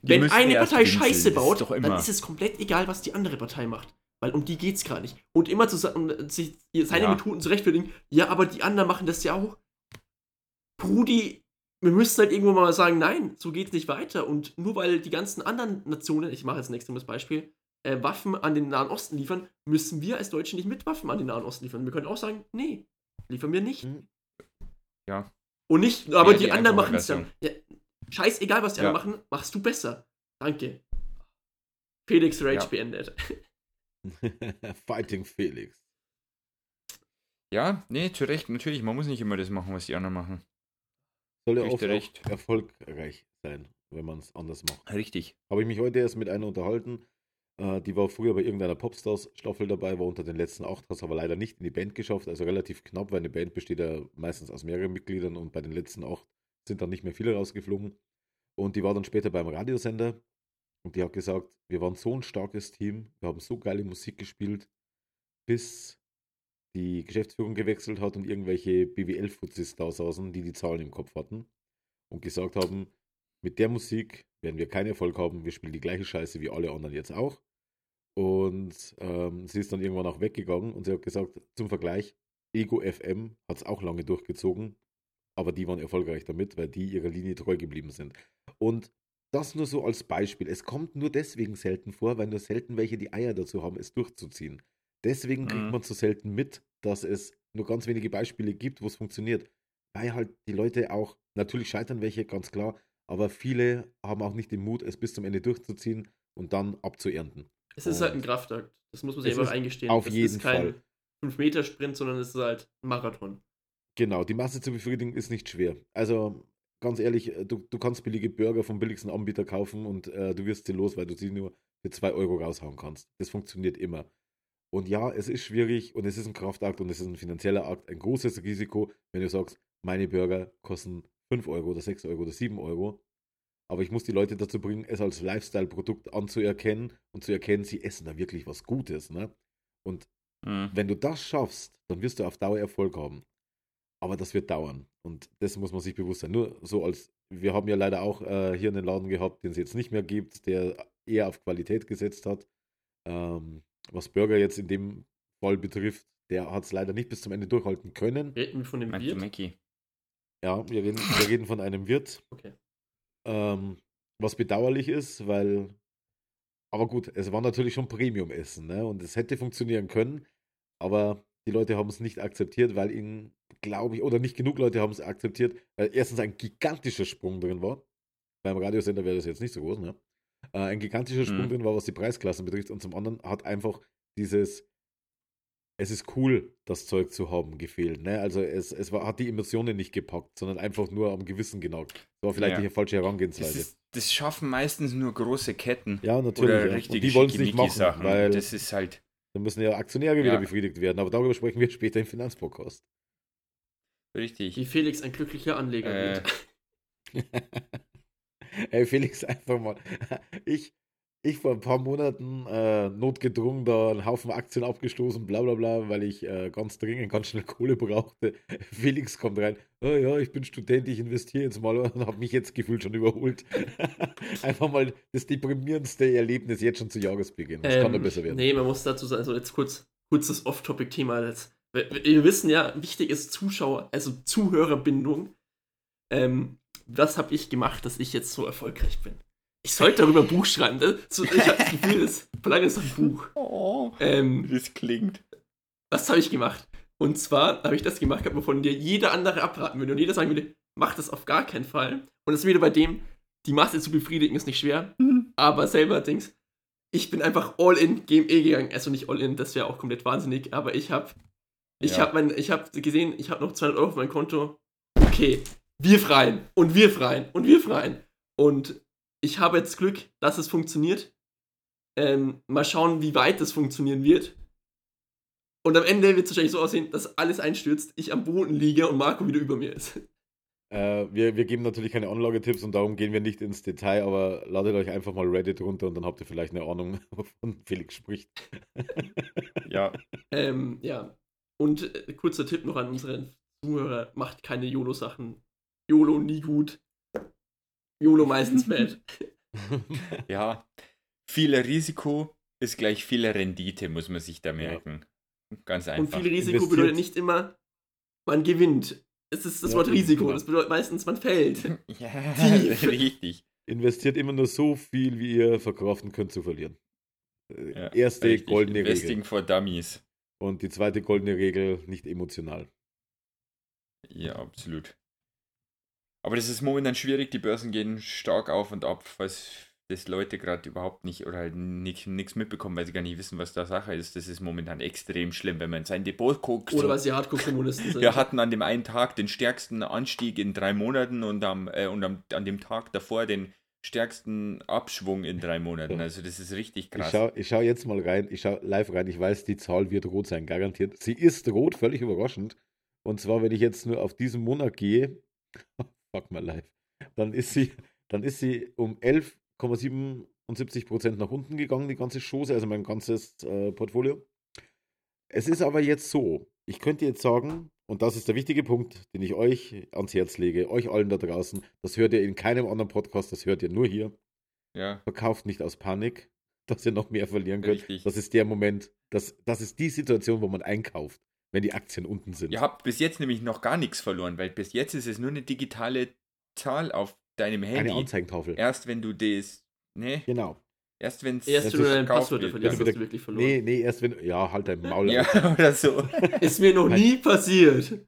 Die Wenn eine Partei Scheiße baut, ist dann ist es komplett egal, was die andere Partei macht. Weil um die geht's gar nicht. Und immer zu sagen, und sich seine Ja. Methoden zu rechtfertigen, ja, aber die anderen machen das ja auch. Brudi, wir müssen halt irgendwo mal sagen, nein, so geht's nicht weiter. Und nur weil die ganzen anderen Nationen, ich mache jetzt ein extremes Beispiel, äh, Waffen an den Nahen Osten liefern, müssen wir als Deutsche nicht mit Waffen an den Nahen Osten liefern. Wir können auch sagen, nee, liefern wir nicht. Hm. Ja. Und nicht, aber Ja, die, die anderen machen es dann. Ja, scheißegal, was die Ja. anderen machen, machst du besser. Danke. Felix Rage Ja. beendet. [laughs] Fighting Felix. Ja, nee, zu Recht, natürlich, man muss nicht immer das machen, was die anderen machen. Soll ja oft recht. auch erfolgreich sein, wenn man es anders macht. Richtig. Habe ich mich heute erst mit einer unterhalten. Äh, die war früher bei irgendeiner Popstars-Staffel dabei, war unter den letzten acht, hat es aber leider nicht in die Band geschafft, also relativ knapp, weil eine Band besteht ja meistens aus mehreren Mitgliedern und bei den letzten acht sind dann nicht mehr viele rausgeflogen. Und die war dann später beim Radiosender und die hat gesagt, wir waren so ein starkes Team, wir haben so geile Musik gespielt, bis die Geschäftsführung gewechselt hat und irgendwelche BWL-Fuzis da saßen, die die Zahlen im Kopf hatten und gesagt haben, mit der Musik werden wir keinen Erfolg haben, wir spielen die gleiche Scheiße wie alle anderen jetzt auch. Und ähm, sie ist dann irgendwann auch weggegangen und sie hat gesagt, zum Vergleich, Ego FM hat es auch lange durchgezogen, aber die waren erfolgreich damit, weil die ihrer Linie treu geblieben sind. Und das nur so als Beispiel. Es kommt nur deswegen selten vor, weil nur selten welche die Eier dazu haben, es durchzuziehen. Deswegen kriegt Mhm. man so selten mit, dass es nur ganz wenige Beispiele gibt, wo es funktioniert. Weil halt die Leute auch, natürlich scheitern welche, ganz klar, aber viele haben auch nicht den Mut, es bis zum Ende durchzuziehen und dann abzuernten. Es ist halt ein Kraftakt. Das muss man sich einfach eingestehen. auf das jeden ist kein Fall. 5-Meter-Sprint, sondern es ist halt ein Marathon. Genau, die Masse zu befriedigen ist nicht schwer. Also ganz ehrlich, äh, du, du kannst billige Burger vom billigsten Anbieter kaufen und äh, du wirst sie los, weil du sie nur für 2 Euro raushauen kannst. Das funktioniert immer. Und ja, es ist schwierig und es ist ein Kraftakt und es ist ein finanzieller Akt, ein großes Risiko, wenn du sagst, meine Burger kosten 5 Euro oder 6 Euro oder 7 Euro. Aber ich muss die Leute dazu bringen, es als Lifestyle-Produkt anzuerkennen und zu erkennen, sie essen da wirklich was Gutes. Ne? Und Mhm. wenn du das schaffst, dann wirst du auf Dauer Erfolg haben. Aber das wird dauern. Und das muss man sich bewusst sein. Nur so als, wir haben ja leider auch äh, hier einen Laden gehabt, den es jetzt nicht mehr gibt, der eher auf Qualität gesetzt hat. Ähm, was Burger jetzt in dem Fall betrifft, der hat es leider nicht bis zum Ende durchhalten können. Reden wir von dem Meinst Wirt? Mackie? Ja, wir reden, wir reden von einem Wirt. Okay. Ähm, was bedauerlich ist, weil, aber gut, es war natürlich schon Premium-Essen, ne? Und es hätte funktionieren können, aber die Leute haben es nicht akzeptiert, weil ihnen, glaube ich, oder nicht genug Leute haben es akzeptiert, weil erstens ein gigantischer Sprung drin war. Beim Radiosender wäre das jetzt nicht so groß, ne? Äh, ein gigantischer Sprung Mhm. drin war, was die Preisklassen betrifft, und zum anderen hat einfach dieses, es ist cool, das Zeug zu haben, gefehlt. Ne? Also es, es war, hat die Emotionen nicht gepackt, sondern einfach nur am Gewissen genagt. Das war vielleicht Ja. die falsche Das, Herangehensweise. ist, das schaffen meistens nur große Ketten. Ja, natürlich. Oder ja. richtige Und die wollen es nicht machen, weil Das ist halt dann müssen ja Aktionäre wieder Ja. befriedigt werden. Aber darüber sprechen wir später im Finanzpodcast. richtig. Wie Felix ein glücklicher Anleger Äh, wird. [laughs] [laughs] Ey, Felix, einfach mal. Ich, ich vor ein paar Monaten äh, notgedrungen da einen Haufen Aktien abgestoßen, bla bla bla, weil ich äh, ganz dringend, ganz schnell Kohle brauchte. [laughs] Felix kommt rein, oh ja, ich bin Student, ich investiere jetzt mal [laughs] und habe mich jetzt gefühlt schon überholt. [laughs] Einfach mal das deprimierendste Erlebnis jetzt schon zu Jahresbeginn. Das kann doch Ähm, besser werden. Nee, man muss dazu sagen, also jetzt kurz, kurz das Off-Topic-Thema. Wir, wir wissen ja, wichtig ist Zuschauer, also Zuhörerbindung. Ähm, was habe ich gemacht, dass ich jetzt so erfolgreich bin? Ich sollte darüber ein Buch schreiben. Das, so, ich habe das Gefühl, das [laughs] verlangt jetzt ein Buch. Oh, Ähm, das klingt. was habe ich gemacht? Und zwar habe ich das gemacht, wovon dir jeder andere abraten würde. Und jeder sagen würde, mach das auf gar keinen Fall. Und das ist wieder bei dem, die Masse zu befriedigen ist nicht schwer, aber selber Dings. Ich bin einfach all in GME gegangen. Also nicht all in, das wäre auch komplett wahnsinnig, aber ich habe ich Ja. habe mein ich habe gesehen, ich habe noch 200 Euro auf meinem Konto. Okay, wir freien und wir freien und wir freien. Und ich habe jetzt Glück, dass es funktioniert. Ähm, mal schauen, wie weit es funktionieren wird. Und am Ende wird es wahrscheinlich so aussehen, dass alles einstürzt, ich am Boden liege und Marco wieder über mir ist. [laughs] Äh, wir, wir geben natürlich keine Anlagetipps und darum gehen wir nicht ins Detail, aber ladet euch einfach mal Reddit runter und dann habt ihr vielleicht eine Ahnung, [laughs] wovon Felix spricht. [laughs] Ja, Ähm, ja. Und äh, kurzer Tipp noch an unsere Zuhörer: Macht keine YOLO-Sachen. YOLO nie gut. YOLO meistens bad. [laughs] [laughs] ja. Viel Risiko ist gleich viel Rendite, muss man sich da merken. Ganz Und einfach. viel Risiko Investiert. bedeutet nicht immer, man gewinnt. Es ist das Ja, Wort Risiko. genau. Das bedeutet meistens, man fällt. [laughs] Ja, Tief. richtig. Investiert immer nur so viel, wie ihr verkraften könnt zu verlieren. Äh, Ja, Erste richtig. goldene Investing Regel. for Dummies. Und die zweite goldene Regel, nicht emotional. Ja, absolut. Aber das ist momentan schwierig, die Börsen gehen stark auf und ab, falls das Leute gerade überhaupt nicht oder halt nichts mitbekommen, weil sie gar nicht wissen, was da Sache ist. Das ist momentan extrem schlimm, wenn man in sein Depot guckt. Oder weil sie Hardcore-Kommunisten [laughs] sind. Wir hatten an dem einen Tag den stärksten Anstieg in drei Monaten und, am, äh, und am, an dem Tag davor den stärksten Abschwung in drei Monaten. Also das ist richtig Ich krass. schaue ich schau jetzt mal rein, ich schaue live rein, ich weiß, die Zahl wird rot sein, garantiert. Sie ist rot, völlig überraschend. Und zwar, wenn ich jetzt nur auf diesen Monat gehe, fuck my life, dann ist sie, dann ist sie um 11,77% nach unten gegangen, die ganze Chose, also mein ganzes äh, Portfolio. Es ist aber jetzt so, ich könnte jetzt sagen, und das ist der wichtige Punkt, den ich euch ans Herz lege, euch allen da draußen, das hört ihr in keinem anderen Podcast, das hört ihr nur hier ja, verkauft nicht aus Panik, [laughs] dass ihr noch mehr verlieren könnt. Richtig. Das ist der Moment, das, das ist die Situation, wo man einkauft, wenn die Aktien unten sind. ihr habt bis jetzt nämlich noch gar nichts verloren, weil bis jetzt ist es nur eine digitale Zahl auf deinem Eine Handy. Anzeigentafel. Erst wenn du das, ne, Genau. erst wenn es Erst wenn du Passwörter wird. verlierst, hast du wirklich verloren. Nee, nee, erst wenn. Ja, halt dein Maul. Ja, [laughs] oder so. [laughs] Ist mir noch nie passiert.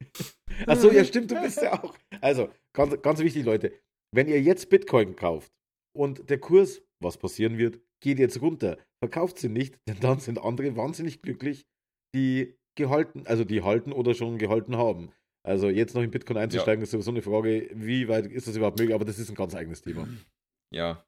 Achso, ja, stimmt, du bist ja auch. Also, ganz, ganz wichtig, Leute. Wenn ihr jetzt Bitcoin kauft und der Kurs, was passieren wird, geht jetzt runter, verkauft sie nicht, denn dann sind andere wahnsinnig glücklich, die gehalten, also die halten oder schon gehalten haben. Also jetzt noch in Bitcoin einzusteigen, ist sowieso eine Frage, wie weit ist das überhaupt möglich, aber das ist ein ganz eigenes Thema. Ja.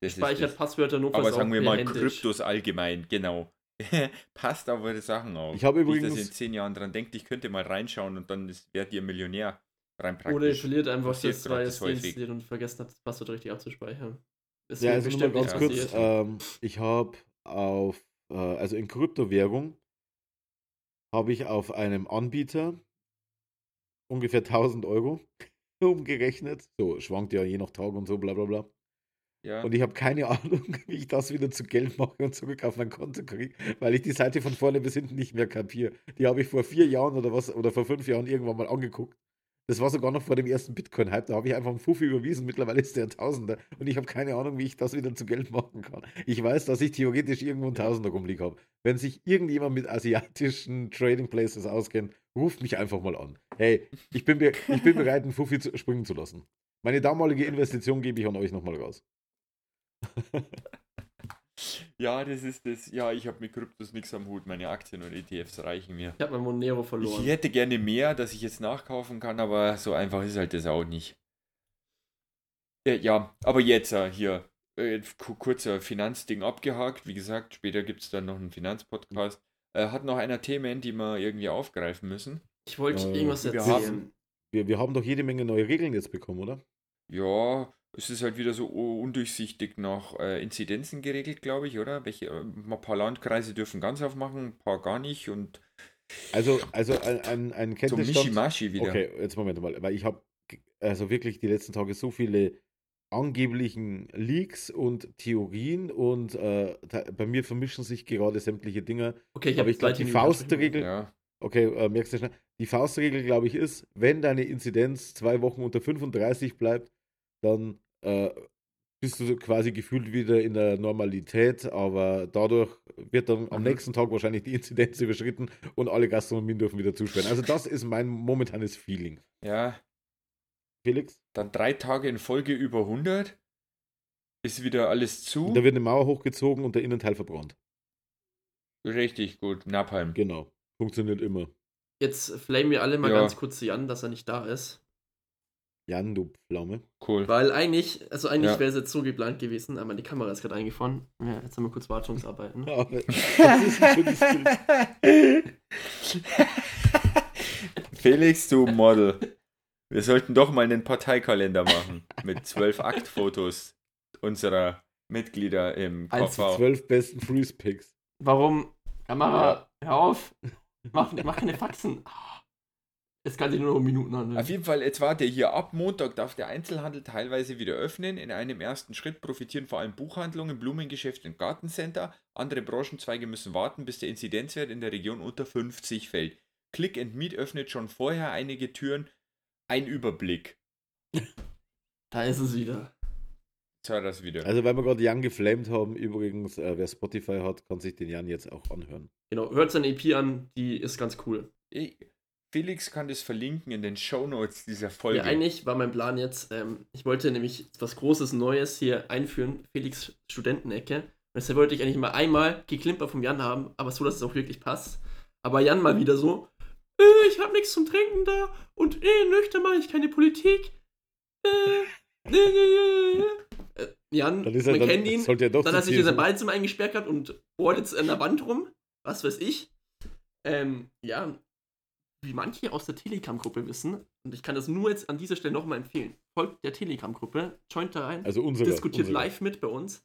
Das ist Speichert. Passwörter notfalls Aber sagen wir mal händisch. Kryptos allgemein, genau. [laughs] Passt auf eure Sachen auf. Ich habe Nicht, dass ihr übrigens- in zehn Jahren dran denkt, ich könnte mal reinschauen und dann ist- werdet ihr Millionär. Rein praktisch. Oder ihr verliert einfach das, häufig. deinstalliert und vergessen habt, das Passwort richtig abzuspeichern. Das Ja, also nur mal ganz kurz, ähm, ich habe auf, äh, also in Kryptowährung habe ich auf einem Anbieter ungefähr 1000 Euro [laughs] umgerechnet. So, schwankt ja je nach Tag und so, bla bla bla. Ja. Und ich habe keine Ahnung, [laughs] wie ich das wieder zu Geld mache und zurück auf mein Konto kriege, weil ich die Seite von vorne bis hinten nicht mehr kapiere. Die habe ich vor vier Jahren oder was, oder vor fünf Jahren irgendwann mal angeguckt. Das war sogar noch vor dem ersten Bitcoin-Hype. Da habe ich einfach einen Fuffi überwiesen. Mittlerweile ist der Tausender. Und ich habe keine Ahnung, wie ich das wieder zu Geld machen kann. Ich weiß, dass ich theoretisch irgendwo einen Tausender rumliegen habe. Wenn sich irgendjemand mit asiatischen Trading Places auskennt, ruft mich einfach mal an. Hey, ich bin, ich bin bereit, einen Fuffi zu springen zu lassen. Meine damalige Investition gebe ich an euch nochmal raus. [laughs] ja, das ist das. Ja, ich habe mit Kryptos nichts am Hut. Meine Aktien und ETFs reichen mir. Ich habe mein Monero verloren. Ich hätte gerne mehr, dass ich jetzt nachkaufen kann, aber so einfach ist halt das auch nicht. Äh, ja, aber jetzt äh, hier, äh, ku- kurzer Finanzding abgehakt. Wie gesagt, später gibt es dann noch einen Finanzpodcast. Äh, hat noch einer Themen, die wir irgendwie aufgreifen müssen? Ich wollte Äh, irgendwas wir erzählen. haben- Wir, wir haben doch jede Menge neue Regeln jetzt bekommen, oder? Ja, es ist halt wieder so undurchsichtig nach äh, Inzidenzen geregelt, glaube ich, oder? Welche, äh, ein paar Landkreise dürfen ganz aufmachen, ein paar gar nicht und Also, also ein, ein, ein so Kenntnisstand. Mischimaschi wieder. Okay, jetzt Moment mal, weil ich habe also wirklich die letzten Tage so viele angeblichen Leaks und Theorien und äh, da, bei mir vermischen sich gerade sämtliche Dinge. Okay, ich Aber habe ich glaube, die Faustregel, Ja. okay, äh, merkst du schnell, die Faustregel, glaube ich, ist, wenn deine Inzidenz zwei Wochen unter 35 bleibt, dann äh, bist du quasi gefühlt wieder in der Normalität, aber dadurch wird dann am Mhm. nächsten Tag wahrscheinlich die Inzidenz [laughs] überschritten und alle Gastronomien dürfen wieder zusperren. Also das ist mein momentanes Feeling. ja, Felix, dann drei Tage in Folge über 100. Ist wieder alles zu. da wird eine Mauer hochgezogen und der Innenteil verbrannt. Richtig gut. Napalm. Genau. Funktioniert immer. Jetzt flamen wir alle mal Ja. ganz kurz Jan, dass er nicht da ist. Jan, du Pflaume. Cool. Weil eigentlich, also eigentlich Ja. wäre es jetzt so geplant gewesen, aber die Kamera ist gerade eingefahren. Ja, jetzt haben wir kurz Wartungsarbeiten. [laughs] Aber das ist ein schönes Bild. Felix, du Model. Wir sollten doch mal einen Parteikalender machen mit zwölf Aktfotos unserer Mitglieder im Eins Die KV. zwölf besten Freeze-Picks. Warum? Kamera, hör auf. Mach, mach keine Faxen. Es kann sich nur noch um Minuten handeln. Auf jeden Fall, jetzt warte hier. Ab Montag darf der Einzelhandel teilweise wieder öffnen. In einem ersten Schritt profitieren vor allem Buchhandlungen, Blumengeschäfte und Gartencenter. Andere Branchenzweige müssen warten, bis der Inzidenzwert in der Region unter 50 fällt. Click and Meet öffnet schon vorher einige Türen. Ein Überblick. [laughs] Da ist es wieder. Jetzt er das wieder. Also, weil wir gerade Jan geflamed haben, übrigens, äh, wer Spotify hat, kann sich den Jan jetzt auch anhören. Genau, hört seine EP an, die ist ganz cool. Ich, Felix kann das verlinken in den Shownotes dieser Folge. Ja, eigentlich war mein Plan jetzt, ähm, ich wollte nämlich was Großes Neues hier einführen, Felix Studentenecke. Und deshalb wollte ich eigentlich mal einmal geklimper vom Jan haben, aber so, dass es auch wirklich passt. Aber Jan mal wieder so, äh, ich habe nichts zum Trinken da und äh, nüchtern mache ich keine Politik. Äh, äh, äh, äh. Äh, Jan, Dann ist er, man dann, kennt ihn, sollte er doch dann hat sich CSU. Badezimmer eingesperrt gehabt und bohrt jetzt an der Wand rum. Was weiß ich. Ähm, ja, wie manche aus der Telegram-Gruppe wissen, und ich kann das nur jetzt an dieser Stelle nochmal empfehlen, folgt der Telegram-Gruppe, joint da rein, Also unsere. diskutiert unsere. live mit bei uns.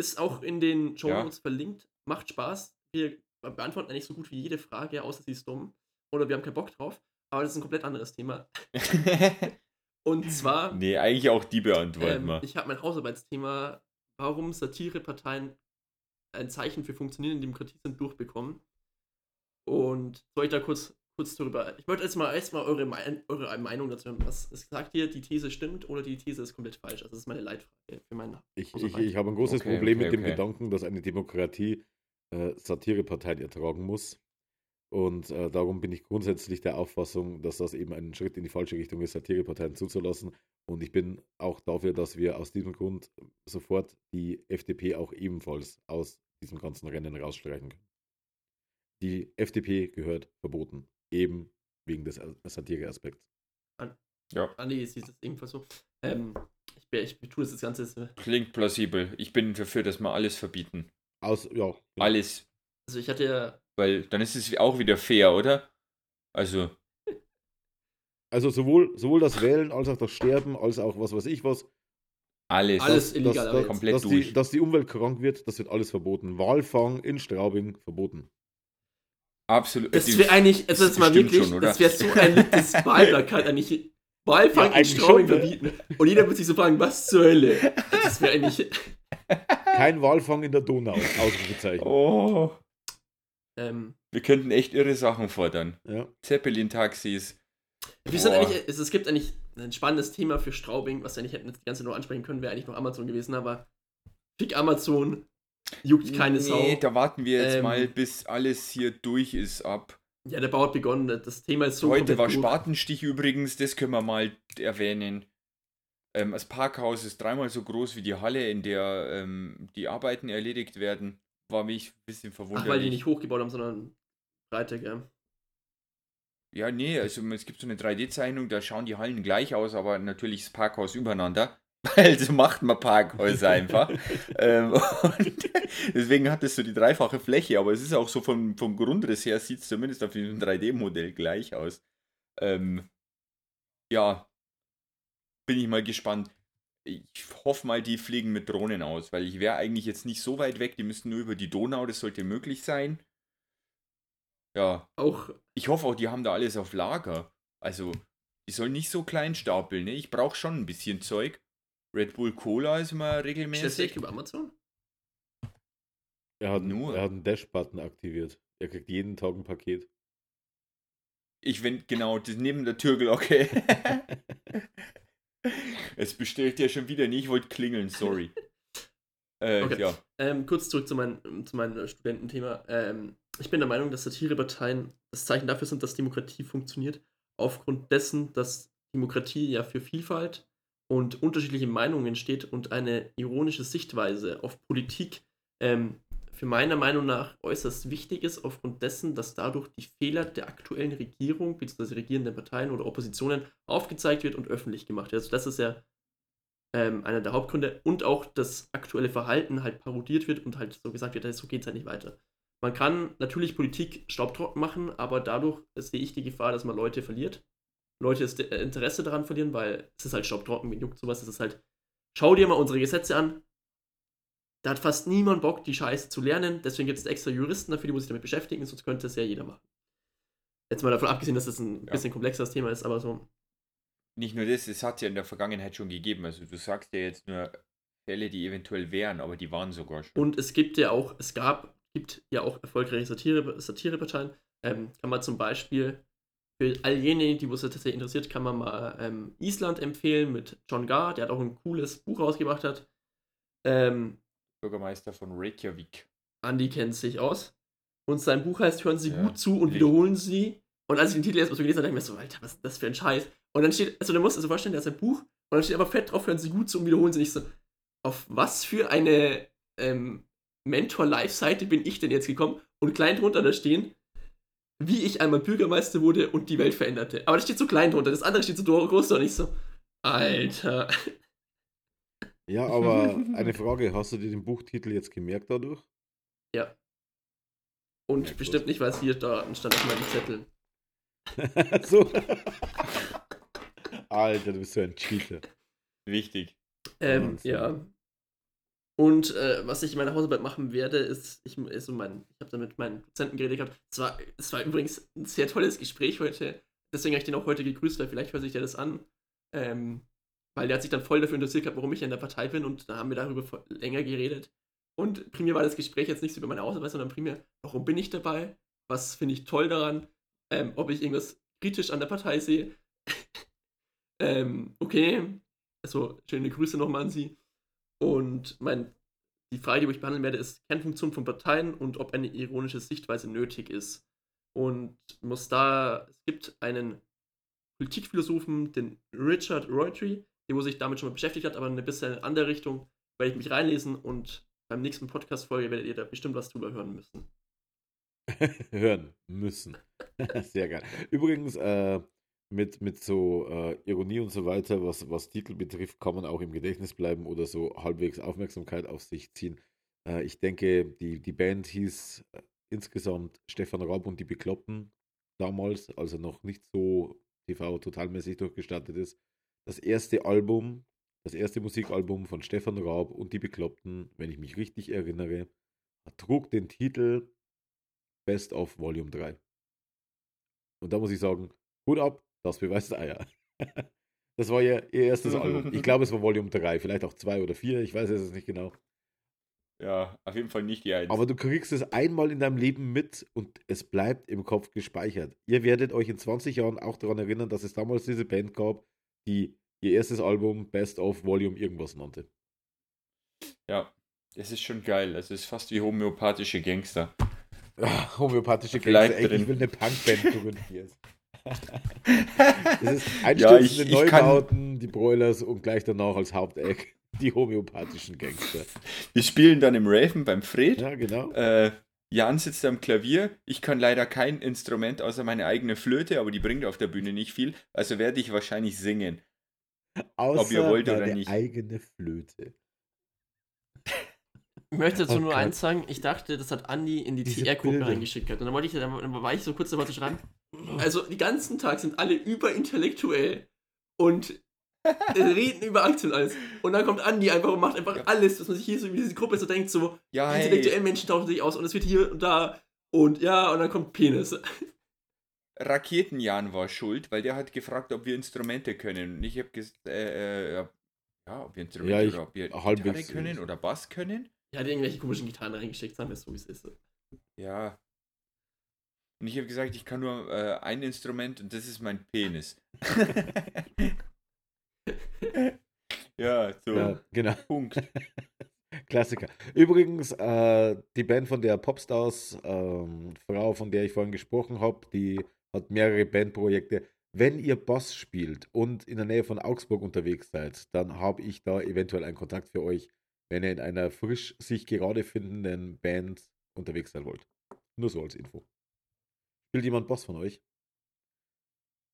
Ist auch in den Show Notes verlinkt. Macht Spaß. Wir beantworten eigentlich so gut wie jede Frage, außer sie ist dumm. Oder wir haben keinen Bock drauf. Aber das ist ein komplett anderes Thema. [laughs] Und zwar nee, eigentlich auch die beantworten ähm, wir. ich habe mein Hausarbeitsthema, warum Satireparteien ein Zeichen für funktionierende Demokratie sind, durchbekommen. Und soll ich da kurz, kurz darüber. Ich wollte erstmal erstmal eure, Mein- eure Meinung dazu hören. Was ist sagt ihr, die These stimmt oder die These ist komplett falsch? Also das ist meine Leitfrage für meinen. Ich, ich, ich habe ein großes Okay, Problem okay, mit dem okay. Gedanken, dass eine Demokratie äh, Satireparteien ertragen muss. Und äh, darum bin ich grundsätzlich der Auffassung, dass das eben ein Schritt in die falsche Richtung ist, Satireparteien zuzulassen. Und ich bin auch dafür, dass wir aus diesem Grund sofort die FDP auch ebenfalls aus diesem ganzen Rennen rausstreichen können. Die FDP gehört verboten, eben wegen des äh, Satireaspekts. Ja, Andi, sieht das ebenfalls so. Ähm, ich, ich tue das Ganze. jetzt- klingt plausibel. Ich bin dafür, dass wir alles verbieten. Aus, ja, genau. Alles. Also ich hatte ja. Weil dann ist es auch wieder fair, oder? Also, Also sowohl, sowohl das Wählen als auch das Sterben, als auch was weiß ich was, alles. Alles dass, illegal, jetzt. komplett dass, durch. die, dass die Umwelt krank wird, das wird alles verboten. Walfang in Straubing verboten. Absolut. Das wäre eigentlich, also das jetzt mal wirklich, schon, das wäre so ein [laughs] liebes Wahlplakat eigentlich. Wahlfang Ja, in eigentlich Straubing verbieten. Und jeder würde sich so fragen, was zur Hölle? Das wäre eigentlich. Kein Walfang in der Donau, Ausrufezeichen. Oh. Ähm, Wir könnten echt irre Sachen fordern. Ja. Zeppelin-Taxis. wir sind Boah. eigentlich, es, es gibt eigentlich ein spannendes Thema für Straubing, was wir nicht hätten die ganze Zeit nur ansprechen können, wäre eigentlich noch Amazon gewesen, aber fick Amazon, juckt keine Sau. Nee, da warten wir jetzt Ähm, mal, bis alles hier durch ist ab. Ja, der Bau hat begonnen, das Thema ist so Heute war. Spatenstich übrigens, das können wir mal erwähnen. Ähm, das Parkhaus ist dreimal so groß wie die Halle, in der ähm, die Arbeiten erledigt werden. War mich ein bisschen Ach, verwundert. weil die nicht hochgebaut haben, sondern breiter, gell? Ja, nee, also es gibt so eine 3D-Zeichnung, da schauen die Hallen gleich aus, aber natürlich das Parkhaus übereinander. [laughs] Weil so macht man Parkhäuser einfach. [laughs] ähm, und [laughs] deswegen hat es so die dreifache Fläche, aber es ist auch so vom, vom Grundriss her, sieht es zumindest auf diesem 3D-Modell gleich aus. Ähm, ja, bin ich mal gespannt. ich hoffe mal, die fliegen mit Drohnen aus, weil ich wäre eigentlich jetzt nicht so weit weg. Die müssten nur über die Donau, das sollte möglich sein. Ja. Auch. Ich hoffe auch, die haben da alles auf Lager. Also, die sollen nicht so klein stapeln, ne? Ich brauche schon ein bisschen Zeug. Red Bull Cola ist mal Stellst du regelmäßig. echt über Amazon? Er hat, Nur. er hat einen Dash-Button aktiviert. Er kriegt jeden Tag ein Paket. Ich wenn genau, das neben der Türglocke. [laughs] Es bestellt ja schon wieder nicht, ich wollte klingeln, sorry. Äh, Okay. ja. Ähm, kurz zurück zu, mein, zu meinem Studententhema. Ähm, ich bin der Meinung, dass Satireparteien das Zeichen dafür sind, dass Demokratie funktioniert. Aufgrund dessen, dass Demokratie ja für Vielfalt und unterschiedliche Meinungen steht und eine ironische Sichtweise auf Politik ähm, für meiner Meinung nach äußerst wichtig ist, aufgrund dessen, dass dadurch die Fehler der aktuellen Regierung bzw. regierenden Parteien oder Oppositionen aufgezeigt wird und öffentlich gemacht wird. Also das ist ja ähm, einer der Hauptgründe und auch das aktuelle Verhalten halt parodiert wird und halt so gesagt wird, so geht es halt nicht weiter. Man kann natürlich Politik staubtrocken machen, aber dadurch sehe ich die Gefahr, dass man Leute verliert. Leute das Interesse daran verlieren, weil es ist halt staubtrocken, wen juckt sowas, es ist halt, schau dir mal unsere Gesetze an. Da hat fast niemand Bock, die Scheiße zu lernen, deswegen gibt es extra Juristen dafür, die muss sich damit beschäftigen, sonst könnte es ja jeder machen. Jetzt mal davon abgesehen, dass das ein Ja. bisschen komplexeres Thema ist, aber so, Nicht nur das, es hat ja in der Vergangenheit schon gegeben. Also du sagst ja jetzt nur Fälle, die eventuell wären, aber die waren sogar schon. Und es gibt ja auch, es gab, gibt ja auch erfolgreiche Satire, Satireparteien. Ähm, kann man zum Beispiel für all jene, die was tatsächlich interessiert, kann man mal ähm, Island empfehlen mit John Gar, der hat auch ein cooles Buch rausgebracht hat. Ähm, Bürgermeister von Reykjavik. Andy kennt sich aus. Und sein Buch heißt Hören Sie Ja, gut zu und Licht. wiederholen Sie. Und als ich den Titel erst mal so gelesen habe, dachte ich mir so, Alter, was ist das für ein Scheiß? Und dann steht, also du musst dir so vorstellen, der hat sein Buch und dann steht aber fett drauf, hören Sie gut zu und wiederholen Sie nicht so. Auf was für eine ähm, Mentor-Live-Seite bin ich denn jetzt gekommen? Und klein drunter da stehen, wie ich einmal Bürgermeister wurde und die Welt veränderte. Aber das steht so klein drunter, das andere steht so groß und ich so, Alter. Ja, aber eine Frage, hast du dir den Buchtitel jetzt gemerkt dadurch? Ja. Und Ja, bestimmt nicht, weil es hier da stand auf meinen Zetteln. [laughs] so. Alter, du bist so ein Cheater. Wichtig. Ähm, ja. Und äh, was ich in meiner Hausarbeit machen werde, ist, ich, also mein, ich habe da mit meinen Dozenten geredet gehabt. Es war, es war übrigens ein sehr tolles Gespräch heute. Deswegen habe ich den auch heute gegrüßt, weil vielleicht hört sich der das an. Ähm, weil der hat sich dann voll dafür interessiert gehabt, warum ich in der Partei bin und da haben wir darüber länger geredet. Und primär war das Gespräch jetzt nicht so über meine Hausarbeit, sondern primär, warum bin ich dabei? Was finde ich toll daran? Ähm, ob ich irgendwas kritisch an der Partei sehe? [laughs] ähm, okay. Also, schöne Grüße nochmal an Sie. Und mein, die Frage, die ich behandeln werde, ist Kernfunktion von Parteien und ob eine ironische Sichtweise nötig ist. Und muss da, es gibt einen Politikphilosophen, den Richard Reutree, der sich damit schon mal beschäftigt hat, aber in eine bisschen andere Richtung werde ich mich reinlesen und beim nächsten Podcast-Folge werdet ihr da bestimmt was drüber hören müssen. [laughs] Hören müssen. [laughs] Sehr geil. Übrigens, äh, mit, mit so äh, Ironie und so weiter, was, was Titel betrifft, kann man auch im Gedächtnis bleiben oder so halbwegs Aufmerksamkeit auf sich ziehen. Äh, ich denke, die, die Band hieß äh, insgesamt Stefan Raab und die Bekloppten damals, also noch nicht so TV totalmäßig durchgestartet ist. Das erste Album, das erste Musikalbum von Stefan Raab und die Bekloppten, wenn ich mich richtig erinnere, trug den Titel Best of Volume 3. Und da muss ich sagen, Hut ab, das beweist Eier. [laughs] Das war ja ihr erstes Album. Ich [laughs] glaube, es war Volume 3, vielleicht auch 2 oder 4, ich weiß es nicht genau. Ja, auf jeden Fall nicht die Eins. Aber du kriegst es einmal in deinem Leben mit und es bleibt im Kopf gespeichert. Ihr werdet euch in 20 Jahren auch daran erinnern, dass es damals diese Band gab, die ihr erstes Album Best of Volume irgendwas nannte. ja, das ist schon geil. Das ist fast wie homöopathische Gangster. Ah, [laughs] homöopathische Gangster, ey, ich will eine Punkband gründen jetzt. Das ist Ja, einstürzende kann- Neubauten, die Broilers und gleich danach als Haupteck die homöopathischen Gangster. Wir spielen dann im Raven beim Fred. Ja, genau. Äh, Jan sitzt am Klavier. Ich kann leider kein Instrument außer meine eigene Flöte, aber die bringt auf der Bühne nicht viel. Also werde ich wahrscheinlich singen. Außer ihr wollt oder nicht. eigene Flöte. Ich möchte dazu Oh nur Gott. eins sagen, ich dachte, das hat Andi in die TR-Gruppe reingeschickt gehabt. Und dann, wollte ich, dann war ich so kurz dabei zu schreiben. Also, die ganzen Tag sind alle überintellektuell und [laughs] reden über Aktien und alles. Und dann kommt Andi einfach und macht einfach Ja. alles, was man sich hier so über diese Gruppe so denkt, so Ja, die hey, intellektuellen Menschen tauchen sich aus und es wird hier und da und ja, und dann kommt Penis. [laughs] Raketenjan war schuld, weil der hat gefragt, ob wir Instrumente können. Und ich habe gesagt, äh, äh, ja, ob wir Instrumente Ja, ich- oder ob wir Gitarre können oder Bass können. Er hat irgendwelche komischen Gitarren reingesteckt, sagen wir so, wie es ist. Ja. Und ich habe gesagt, ich kann nur äh, ein Instrument und das ist mein Penis. [laughs] ja, so. Ja, genau. Punkt. [laughs] Klassiker. Übrigens, äh, die Band von der Popstars, ähm, Frau, von der ich vorhin gesprochen habe, die hat mehrere Bandprojekte. Wenn ihr Bass spielt und in der Nähe von Augsburg unterwegs seid, dann habe ich da eventuell einen Kontakt für euch, wenn ihr in einer frisch sich gerade findenden Band unterwegs sein wollt. Nur so als Info. Spielt jemand Bass von euch?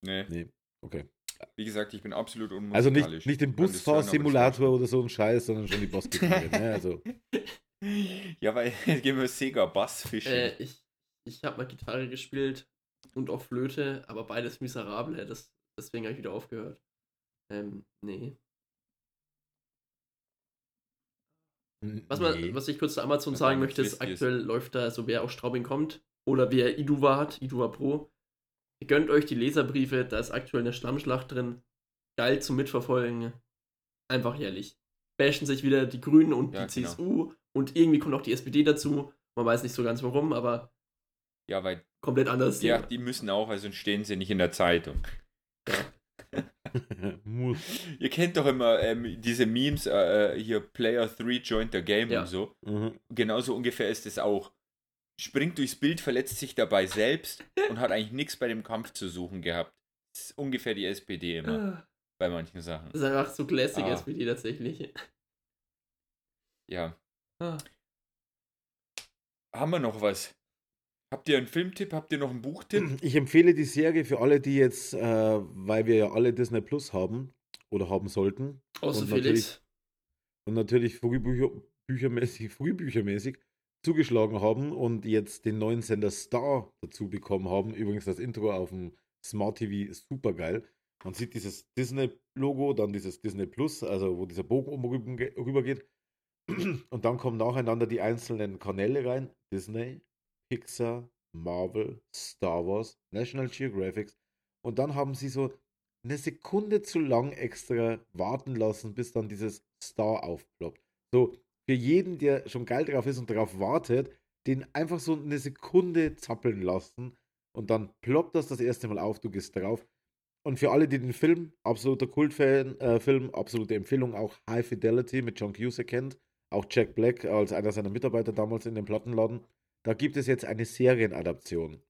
Nee. Nee. Okay. Wie gesagt, ich bin absolut unmusikalisch. Also nicht, nicht den Busfahrsimulator oder so ein Scheiß, sondern schon die Bassgitarre. ne? Also, [laughs] Ja, weil jetzt [laughs] gehen wir Sega Bass fischen. Äh, ich ich habe mal Gitarre gespielt und auch Flöte, aber beides miserable. Das, deswegen habe ich wieder aufgehört. Ähm, nee. Was, man, nee. was ich kurz zu Amazon Was sagen möchte, ist, Twist ist. aktuell läuft da so, wer aus Straubing kommt oder wer Iduva hat, Iduva Pro. Gönnt euch die Leserbriefe, da ist aktuell eine Schlammschlacht drin. Geil zum Mitverfolgen. Einfach herrlich. Bashen sich wieder die Grünen und Ja, die genau. CSU und irgendwie kommt auch die SPD dazu. Man weiß nicht so ganz warum, aber ja, weil komplett anders. ja, die müssen auch, sonst stehen sie nicht in der Zeitung. Muss. Ihr kennt doch immer ähm, diese Memes, äh, äh, hier Player 3 joined the game Ja. und so. Mhm. Genauso ungefähr ist es auch. Springt durchs Bild, verletzt sich dabei selbst [laughs] und hat eigentlich nichts bei dem Kampf zu suchen gehabt. Das ist ungefähr die SPD immer Ah, bei manchen Sachen. Das ist einfach so Classic Ah. SPD tatsächlich. Ja. Ah. Haben wir noch was? Habt ihr einen Filmtipp? Habt ihr noch einen Buchtipp? [clears throat] Ich empfehle die Serie für alle, die jetzt, äh, weil wir ja alle Disney Plus haben oder haben sollten Außer Und Felix. und natürlich Frühbücher, büchermäßig, [laughs] frühbüchermäßig zugeschlagen haben und jetzt den neuen Sender Star dazu bekommen haben. Übrigens das Intro auf dem Smart TV ist super geil. Man sieht dieses Disney-Logo, dann dieses Disney Plus, also wo dieser Bogen oben rüber- rüber geht. [clears throat] Und dann kommen nacheinander die einzelnen Kanäle rein. Disney, Pixar, Marvel, Star Wars, National Geographic. Und dann haben sie so eine Sekunde zu lang extra warten lassen, bis dann dieses Star aufploppt. So, für jeden, der schon geil drauf ist und darauf wartet, den einfach so eine Sekunde zappeln lassen und dann ploppt das das erste Mal auf, du gehst drauf. Und für alle, die den Film, absoluter Kultfan, äh, Film, absolute Empfehlung, auch High Fidelity mit John Cusack kennt, auch Jack Black als einer seiner Mitarbeiter damals in dem Plattenladen, da gibt es jetzt eine Serienadaption.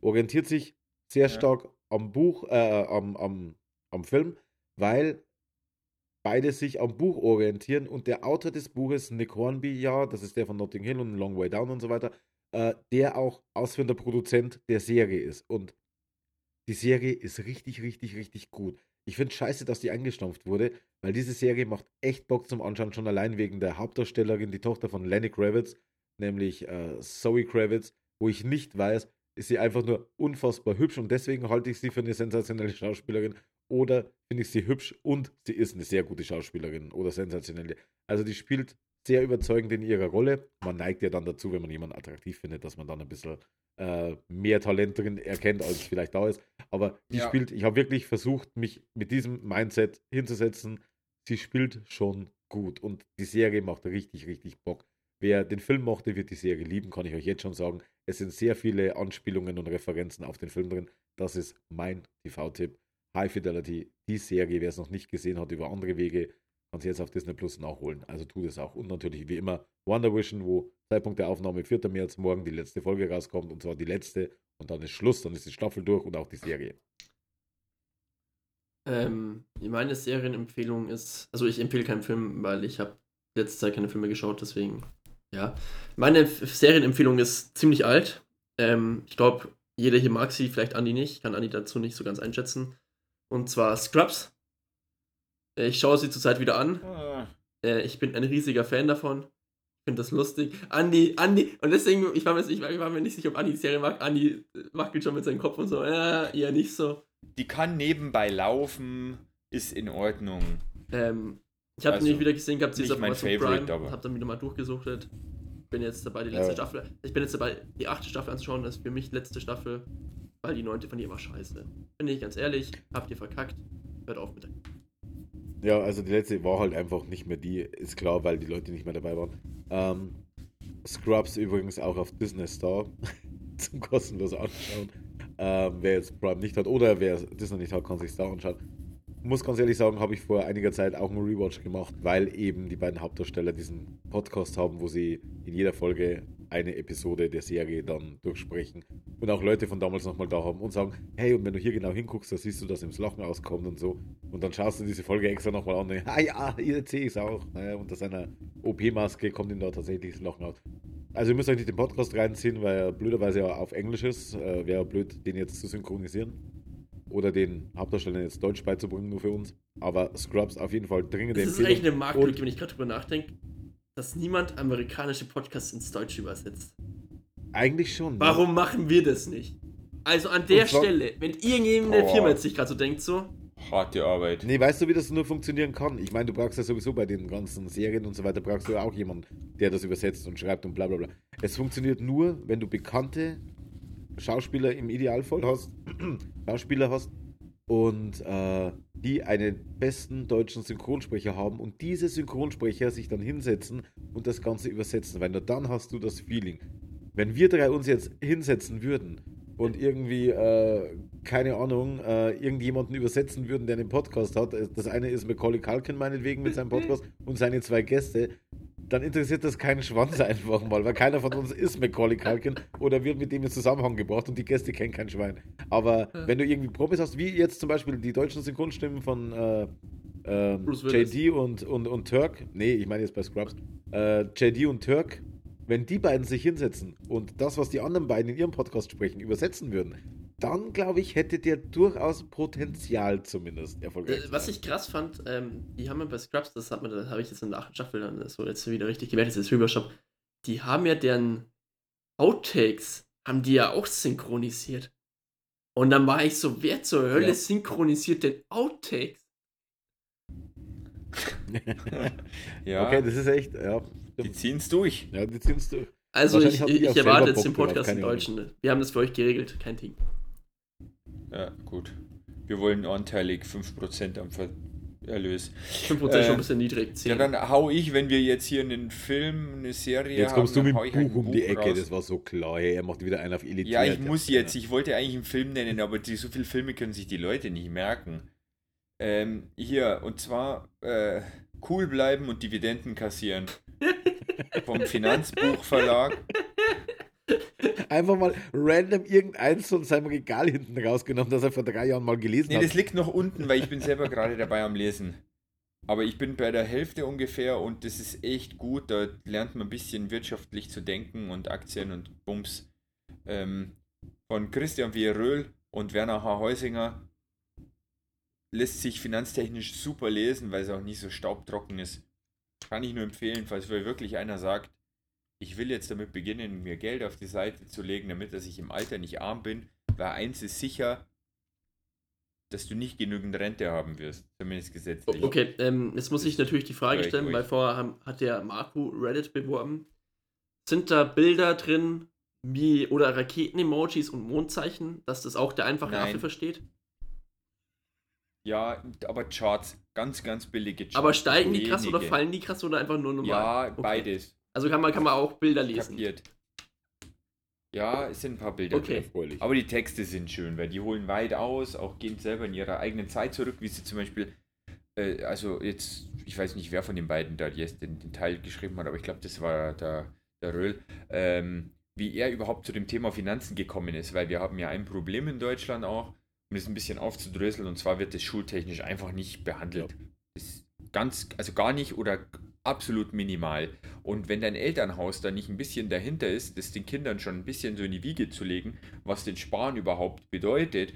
Orientiert sich sehr Ja. stark am Buch, äh, am, am, am Film, weil beide sich am Buch orientieren und der Autor des Buches, Nick Hornby, ja, das ist der von Notting Hill und Long Way Down und so weiter, äh, der auch ausführender Produzent der Serie ist. Und die Serie ist richtig, richtig, richtig gut. Ich finde scheiße, dass die eingestampft wurde, weil diese Serie macht echt Bock zum Anschauen, schon allein wegen der Hauptdarstellerin, die Tochter von Lenny Kravitz, nämlich äh, Zoe Kravitz, wo ich nicht weiß, ist sie einfach nur unfassbar hübsch und deswegen halte ich sie für eine sensationelle Schauspielerin oder finde ich sie hübsch und sie ist eine sehr gute Schauspielerin oder sensationelle. Also die spielt sehr überzeugend in ihrer Rolle. Man neigt ja dann dazu, wenn man jemanden attraktiv findet, dass man dann ein bisschen äh, mehr Talent drin erkennt, als vielleicht da ist. Aber die Ja. spielt, ich habe wirklich versucht, mich mit diesem Mindset hinzusetzen. Sie spielt schon gut und die Serie macht richtig, richtig Bock. Wer den Film mochte, wird die Serie lieben, kann ich euch jetzt schon sagen. Es sind sehr viele Anspielungen und Referenzen auf den Film drin. Das ist mein TV-Tipp. High Fidelity, die Serie, wer es noch nicht gesehen hat, über andere Wege, kann sie jetzt auf Disney Plus nachholen. Also tut es auch. Und natürlich wie immer Wonder Vision, wo Zeitpunkt der Aufnahme 4. März morgen die letzte Folge rauskommt. Und zwar die letzte. Und dann ist Schluss, dann ist die Staffel durch und auch die Serie. Ähm, meine Serienempfehlung ist, also ich empfehle keinen Film, weil ich habe letzte Zeit keine Filme geschaut, deswegen, ja. Meine Serienempfehlung ist ziemlich alt. Ähm, ich glaube, jeder hier mag sie, vielleicht Andi nicht. Ich kann Andi dazu nicht so ganz einschätzen. Und zwar Scrubs. Äh, Ich schaue sie zurzeit wieder an. Ah, Äh, ich bin ein riesiger Fan davon. Ich finde das lustig. Andi, Andi, und deswegen, ich war, mir, ich, war, mir nicht sicher, ob Andi die Serie mag. Andi äh, wackelt schon mit seinem Kopf und so, äh, eher nicht so. die kann nebenbei laufen. ist in Ordnung. Ähm, ich habe Also, nicht wieder gesehen gehabt, auf mein Favorite, Prime, aber- habe dann wieder mal durchgesuchtet. Bin jetzt dabei, die letzte Ja. Staffel. Ich bin jetzt dabei, die achte Staffel anzuschauen. Das ist für mich letzte Staffel, weil die neunte von ihr war scheiße. Bin ich ganz ehrlich, habt ihr verkackt. Hört auf mit der. Ja, also die letzte war halt einfach nicht mehr die, ist klar, weil die Leute nicht mehr dabei waren. Ähm, Scrubs übrigens auch auf Disney Star [laughs] zum kostenlos anschauen. Ähm, wer jetzt Prime nicht hat oder wer Disney nicht hat, kann sich Star anschauen. Muss ganz ehrlich sagen, habe ich vor einiger Zeit auch einen Rewatch gemacht, weil eben die beiden Hauptdarsteller diesen Podcast haben, wo sie in jeder Folge eine Episode der Serie dann durchsprechen und auch Leute von damals nochmal da haben und sagen, hey, und wenn du hier genau hinguckst, da siehst du, dass ihm das Lachen auskommt und so. Und dann schaust du diese Folge extra nochmal an und [laughs] ah ja, jetzt sehe ich es auch. Naja, unter seiner OP-Maske kommt ihm da tatsächlich das Lachen aus. Also ihr müsst euch nicht den Podcast reinziehen, weil er blöderweise ja auf Englisch ist. Äh, Wäre blöd, den jetzt zu synchronisieren. Oder den Hauptdarstellern jetzt Deutsch beizubringen, nur für uns. Aber Scrubs auf jeden Fall dringende Das ist eigentlich Empfehlung. eine Marktlücke, Und- wenn ich gerade drüber nachdenke, dass niemand amerikanische Podcasts ins Deutsche übersetzt. Eigentlich schon. ne? Warum machen wir das nicht? Also an der zwar- Stelle, wenn irgendjemand Boah. Firma jetzt sich gerade so denkt, so, Harte Arbeit. Nee, weißt du, wie das nur funktionieren kann? Ich meine, du brauchst ja sowieso bei den ganzen Serien und so weiter, brauchst du ja auch jemanden, der das übersetzt und schreibt und bla bla bla. Es funktioniert nur, wenn du bekannte Schauspieler im Idealfall hast, [clears throat] Schauspieler hast und äh, die einen besten deutschen Synchronsprecher haben und diese Synchronsprecher sich dann hinsetzen und das Ganze übersetzen, weil nur dann hast du das Feeling. Wenn wir drei uns jetzt hinsetzen würden und irgendwie, äh, keine Ahnung, äh, irgendjemanden übersetzen würden, der einen Podcast hat, äh, das eine ist Macaulay Culkin meinetwegen mit seinem Podcast [laughs] und seine zwei Gäste, dann interessiert das keinen Schwanz einfach mal, weil keiner von uns ist Macaulay Culkin oder wird mit dem in Zusammenhang gebracht und die Gäste kennen kein Schwein. Aber wenn du irgendwie Profis hast, wie jetzt zum Beispiel die deutschen Synchronstimmen von äh, Willis. JD und, und, und Turk, nee, ich meine jetzt bei Scrubs, äh, JD und Turk, wenn die beiden sich hinsetzen und das, was die anderen beiden in ihrem Podcast sprechen, übersetzen würden, dann glaube ich, hätte der durchaus Potenzial zumindest erfolgreich. Äh, was ich krass fand, ähm, die haben ja bei Scrubs, das hat man, das habe ich jetzt in der achten Staffel dann so jetzt wieder richtig gemerkt, jetzt Rübershop, die haben ja deren Outtakes, haben die ja auch synchronisiert. Und dann war ich so, wer zur Hölle Ja. synchronisiert denn Outtakes? [laughs] Ja, Okay, das ist echt, ja. die ziehen es durch. Ja, die ziehen es durch. Also ich, ich auch erwarte jetzt den Podcast im. Deutschen. Wir haben das für euch geregelt, kein Ding. Ja, gut. Wir wollen anteilig 5% am Ver Erlös. 5% Äh, schon ein bisschen niedrig, 10. Ja, dann hau ich, wenn wir jetzt hier einen Film, eine Serie Jetzt kommst du haben, mit dann dem hau ich ein Buch um die Ecke, raus. das war so klar. Hey, er macht wieder einen auf Elite. Ja, ich muss jetzt. Ich wollte eigentlich einen Film nennen, aber die, so viele Filme können sich die Leute nicht merken. Ähm, hier, und zwar äh, cool bleiben und Dividenden kassieren. [laughs] Vom Finanzbuchverlag. Einfach mal random irgendeins von seinem Regal hinten rausgenommen, das er vor drei Jahren mal gelesen Nee, hat. das liegt noch unten, weil ich bin selber gerade dabei am Lesen. Aber ich bin bei der Hälfte ungefähr und das ist echt gut. Da lernt man ein bisschen wirtschaftlich zu denken und Aktien und Bums. Ähm, von Christian Vieröl und Werner H. Heusinger lässt sich finanztechnisch super lesen, weil es auch nicht so staubtrocken ist. Kann ich nur empfehlen, falls wirklich einer sagt, ich will jetzt damit beginnen, mir Geld auf die Seite zu legen, damit dass ich im Alter nicht arm bin, weil eins ist sicher, dass du nicht genügend Rente haben wirst, zumindest gesetzlich. Okay, ähm, jetzt muss ich natürlich die Frage stellen, weil vorher hat der Marco Reddit beworben. Sind da Bilder drin, wie, oder Raketen-Emojis und Mondzeichen, dass das auch der einfache Nein. Affe versteht? Ja, aber Charts, ganz, ganz billige Charts. Aber steigen die krass oder fallen die krass oder einfach nur normal? Ja, Okay. beides. Also kann man, kann man auch Bilder lesen. Kapiert. Ja, es sind ein paar Bilder Okay. Erfreulich. Aber die Texte sind schön, weil die holen weit aus, auch gehen selber in ihrer eigenen Zeit zurück, wie sie zum Beispiel, äh, also jetzt, ich weiß nicht, wer von den beiden da jetzt den, den Teil geschrieben hat, aber ich glaube, das war der, der Röhl, ähm, wie er überhaupt zu dem Thema Finanzen gekommen ist, weil wir haben ja ein Problem in Deutschland auch, um es ein bisschen aufzudröseln, und zwar wird es schultechnisch einfach nicht behandelt. Das ist ganz, also gar nicht oder absolut minimal. Und wenn dein Elternhaus da nicht ein bisschen dahinter ist, das den Kindern schon ein bisschen so in die Wiege zu legen, was den Sparen überhaupt bedeutet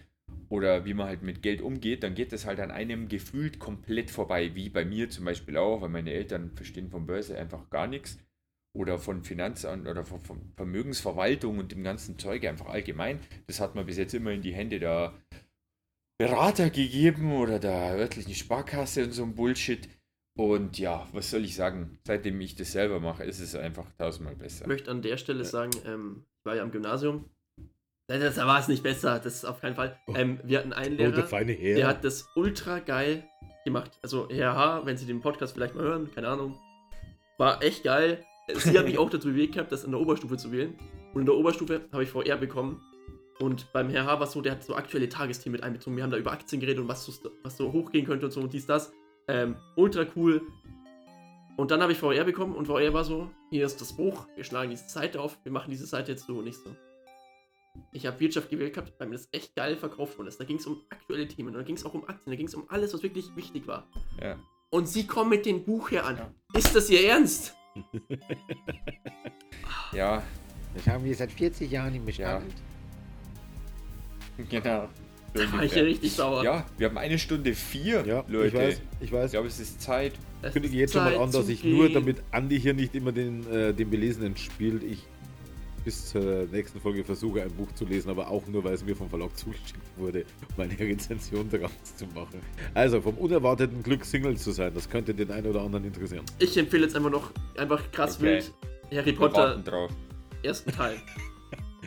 oder wie man halt mit Geld umgeht, dann geht das halt an einem gefühlt komplett vorbei, wie bei mir zum Beispiel auch, weil meine Eltern verstehen von Börse einfach gar nichts oder von Finanzamt oder von, von Vermögensverwaltung und dem ganzen Zeug einfach allgemein. Das hat man bis jetzt immer in die Hände der Berater gegeben oder der örtlichen Sparkasse und so ein Bullshit. Und ja, was soll ich sagen? Seitdem ich das selber mache, ist es einfach tausendmal besser. Ich möchte an der Stelle sagen, ähm, ich war ja am Gymnasium. Das war es nicht besser, das ist auf keinen Fall. Oh. Ähm, wir hatten einen Oh, der Lehrer, feine Herr. der hat das ultra geil gemacht. Also, Herr H., wenn Sie den Podcast vielleicht mal hören, keine Ahnung. War echt geil. Sie hat mich [laughs] auch dazu bewegt gehabt, das in der Oberstufe zu wählen. Und in der Oberstufe habe ich VR bekommen. Und beim Herr H. war es so, der hat so aktuelle Tagesthemen mit einbezogen. Wir haben da über Aktien geredet und was so, was so hochgehen könnte und so und dies, das. Ähm, ultra cool. Und dann habe ich VR bekommen und VR war so, hier ist das Buch, wir schlagen diese Seite auf, wir machen diese Seite jetzt so und nicht so. Ich habe Wirtschaft gewählt gehabt, weil mir das echt geil verkauft worden ist. Da ging es um aktuelle Themen und da ging es auch um Aktien, da ging es um alles, was wirklich wichtig war. Ja. Und sie kommen mit dem Buch hier an. Ist das ihr Ernst? [laughs] Ja, Das haben wir seit 40 Jahren im Bestand. genau. So Da war ich hier richtig sauer. Ja, wir haben eine Stunde vier, Ja, Leute. ich weiß, ich weiß. Ich glaube, es ist Zeit. Es Ich kündige jetzt schon mal Zeit an, dass ich nur, gehen. damit Andi hier nicht immer den, äh, den Belesenen spielt, ich bis zur nächsten Folge versuche, ein Buch zu lesen, aber auch nur, weil es mir vom Verlag [laughs] zugeschickt wurde, um eine Rezension daraus zu machen. Also, vom unerwarteten Glück, Single zu sein, das könnte den einen oder anderen interessieren. Ich empfehle jetzt einfach noch, einfach krass Okay. wild, Harry Wir Potter, warten drauf. ersten Teil. [laughs]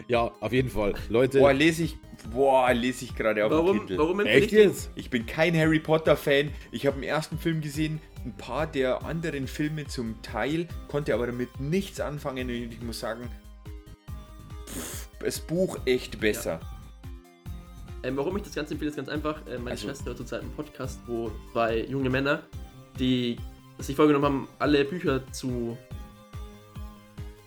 Ja, auf jeden Fall. Leute, Boah, lese ich, boah, lese ich gerade auf Warum, Kindle. warum empfehle echt ich den? jetzt? Ich bin kein Harry Potter Fan. Ich habe im ersten Film gesehen, ein paar der anderen Filme zum Teil, konnte aber damit nichts anfangen und ich muss sagen, pff, das Buch echt besser. Ähm, warum ich das Ganze empfehle, ist ganz einfach. Äh, meine Also- Schwester hört zurzeit einen Podcast, wo zwei junge Männer, die sich vorgenommen haben, alle Bücher zu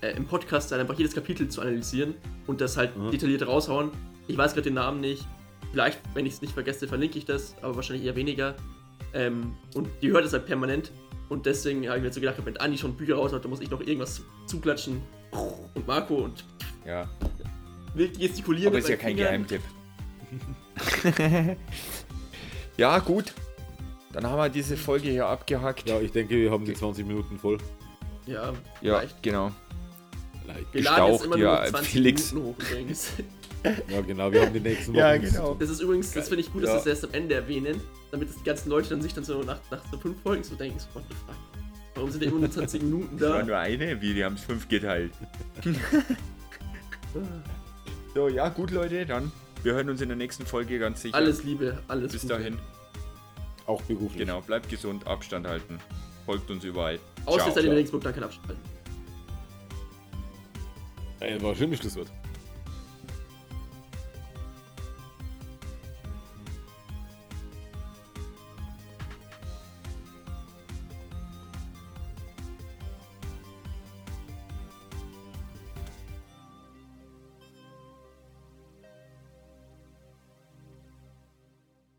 äh, im Podcast dann einfach jedes Kapitel zu analysieren und das halt Mhm. detailliert raushauen. Ich weiß gerade den Namen nicht. Vielleicht, wenn ich es nicht vergesse, verlinke ich das, aber wahrscheinlich eher weniger. Ähm, und die hört es halt permanent. Und deswegen habe ich mir so gedacht, wenn Andi schon Bücher raushaut, dann muss ich noch irgendwas zuklatschen. Und Marco und Ja, wild gestikulieren. aber ist ja kein Fingern. Geheimtipp. [laughs] ja, gut. Dann haben wir diese Folge hier abgehackt. Ja, ich denke, wir haben die 20 Minuten voll. Ja, Ja, vielleicht. genau. Wir laden jetzt Gestaucht, immer nur ja, 20 Felix. Minuten hoch übrigens. Ja, genau, wir haben die nächsten Wochen. [laughs] Ja, genau. Das ist übrigens, das finde ich gut, dass Ja. wir es erst am Ende erwähnen, damit das die ganzen Leute dann sich dann so nach, nach so fünf Folgen so denken, so, what the fuck. Warum sind die immer nur 20 Minuten Das war da? nur eine, wie die haben es fünf geteilt. [laughs] so, ja, gut, Leute, dann. Wir hören uns in der nächsten Folge ganz sicher. Alles Liebe, alles Bis Gute. dahin. Auch beruflich. Genau, bleibt gesund, Abstand halten. Folgt uns überall. Außer ihr seid in Regensburg, dann kein Abstand. Ey, war ein schönes Schlusswort.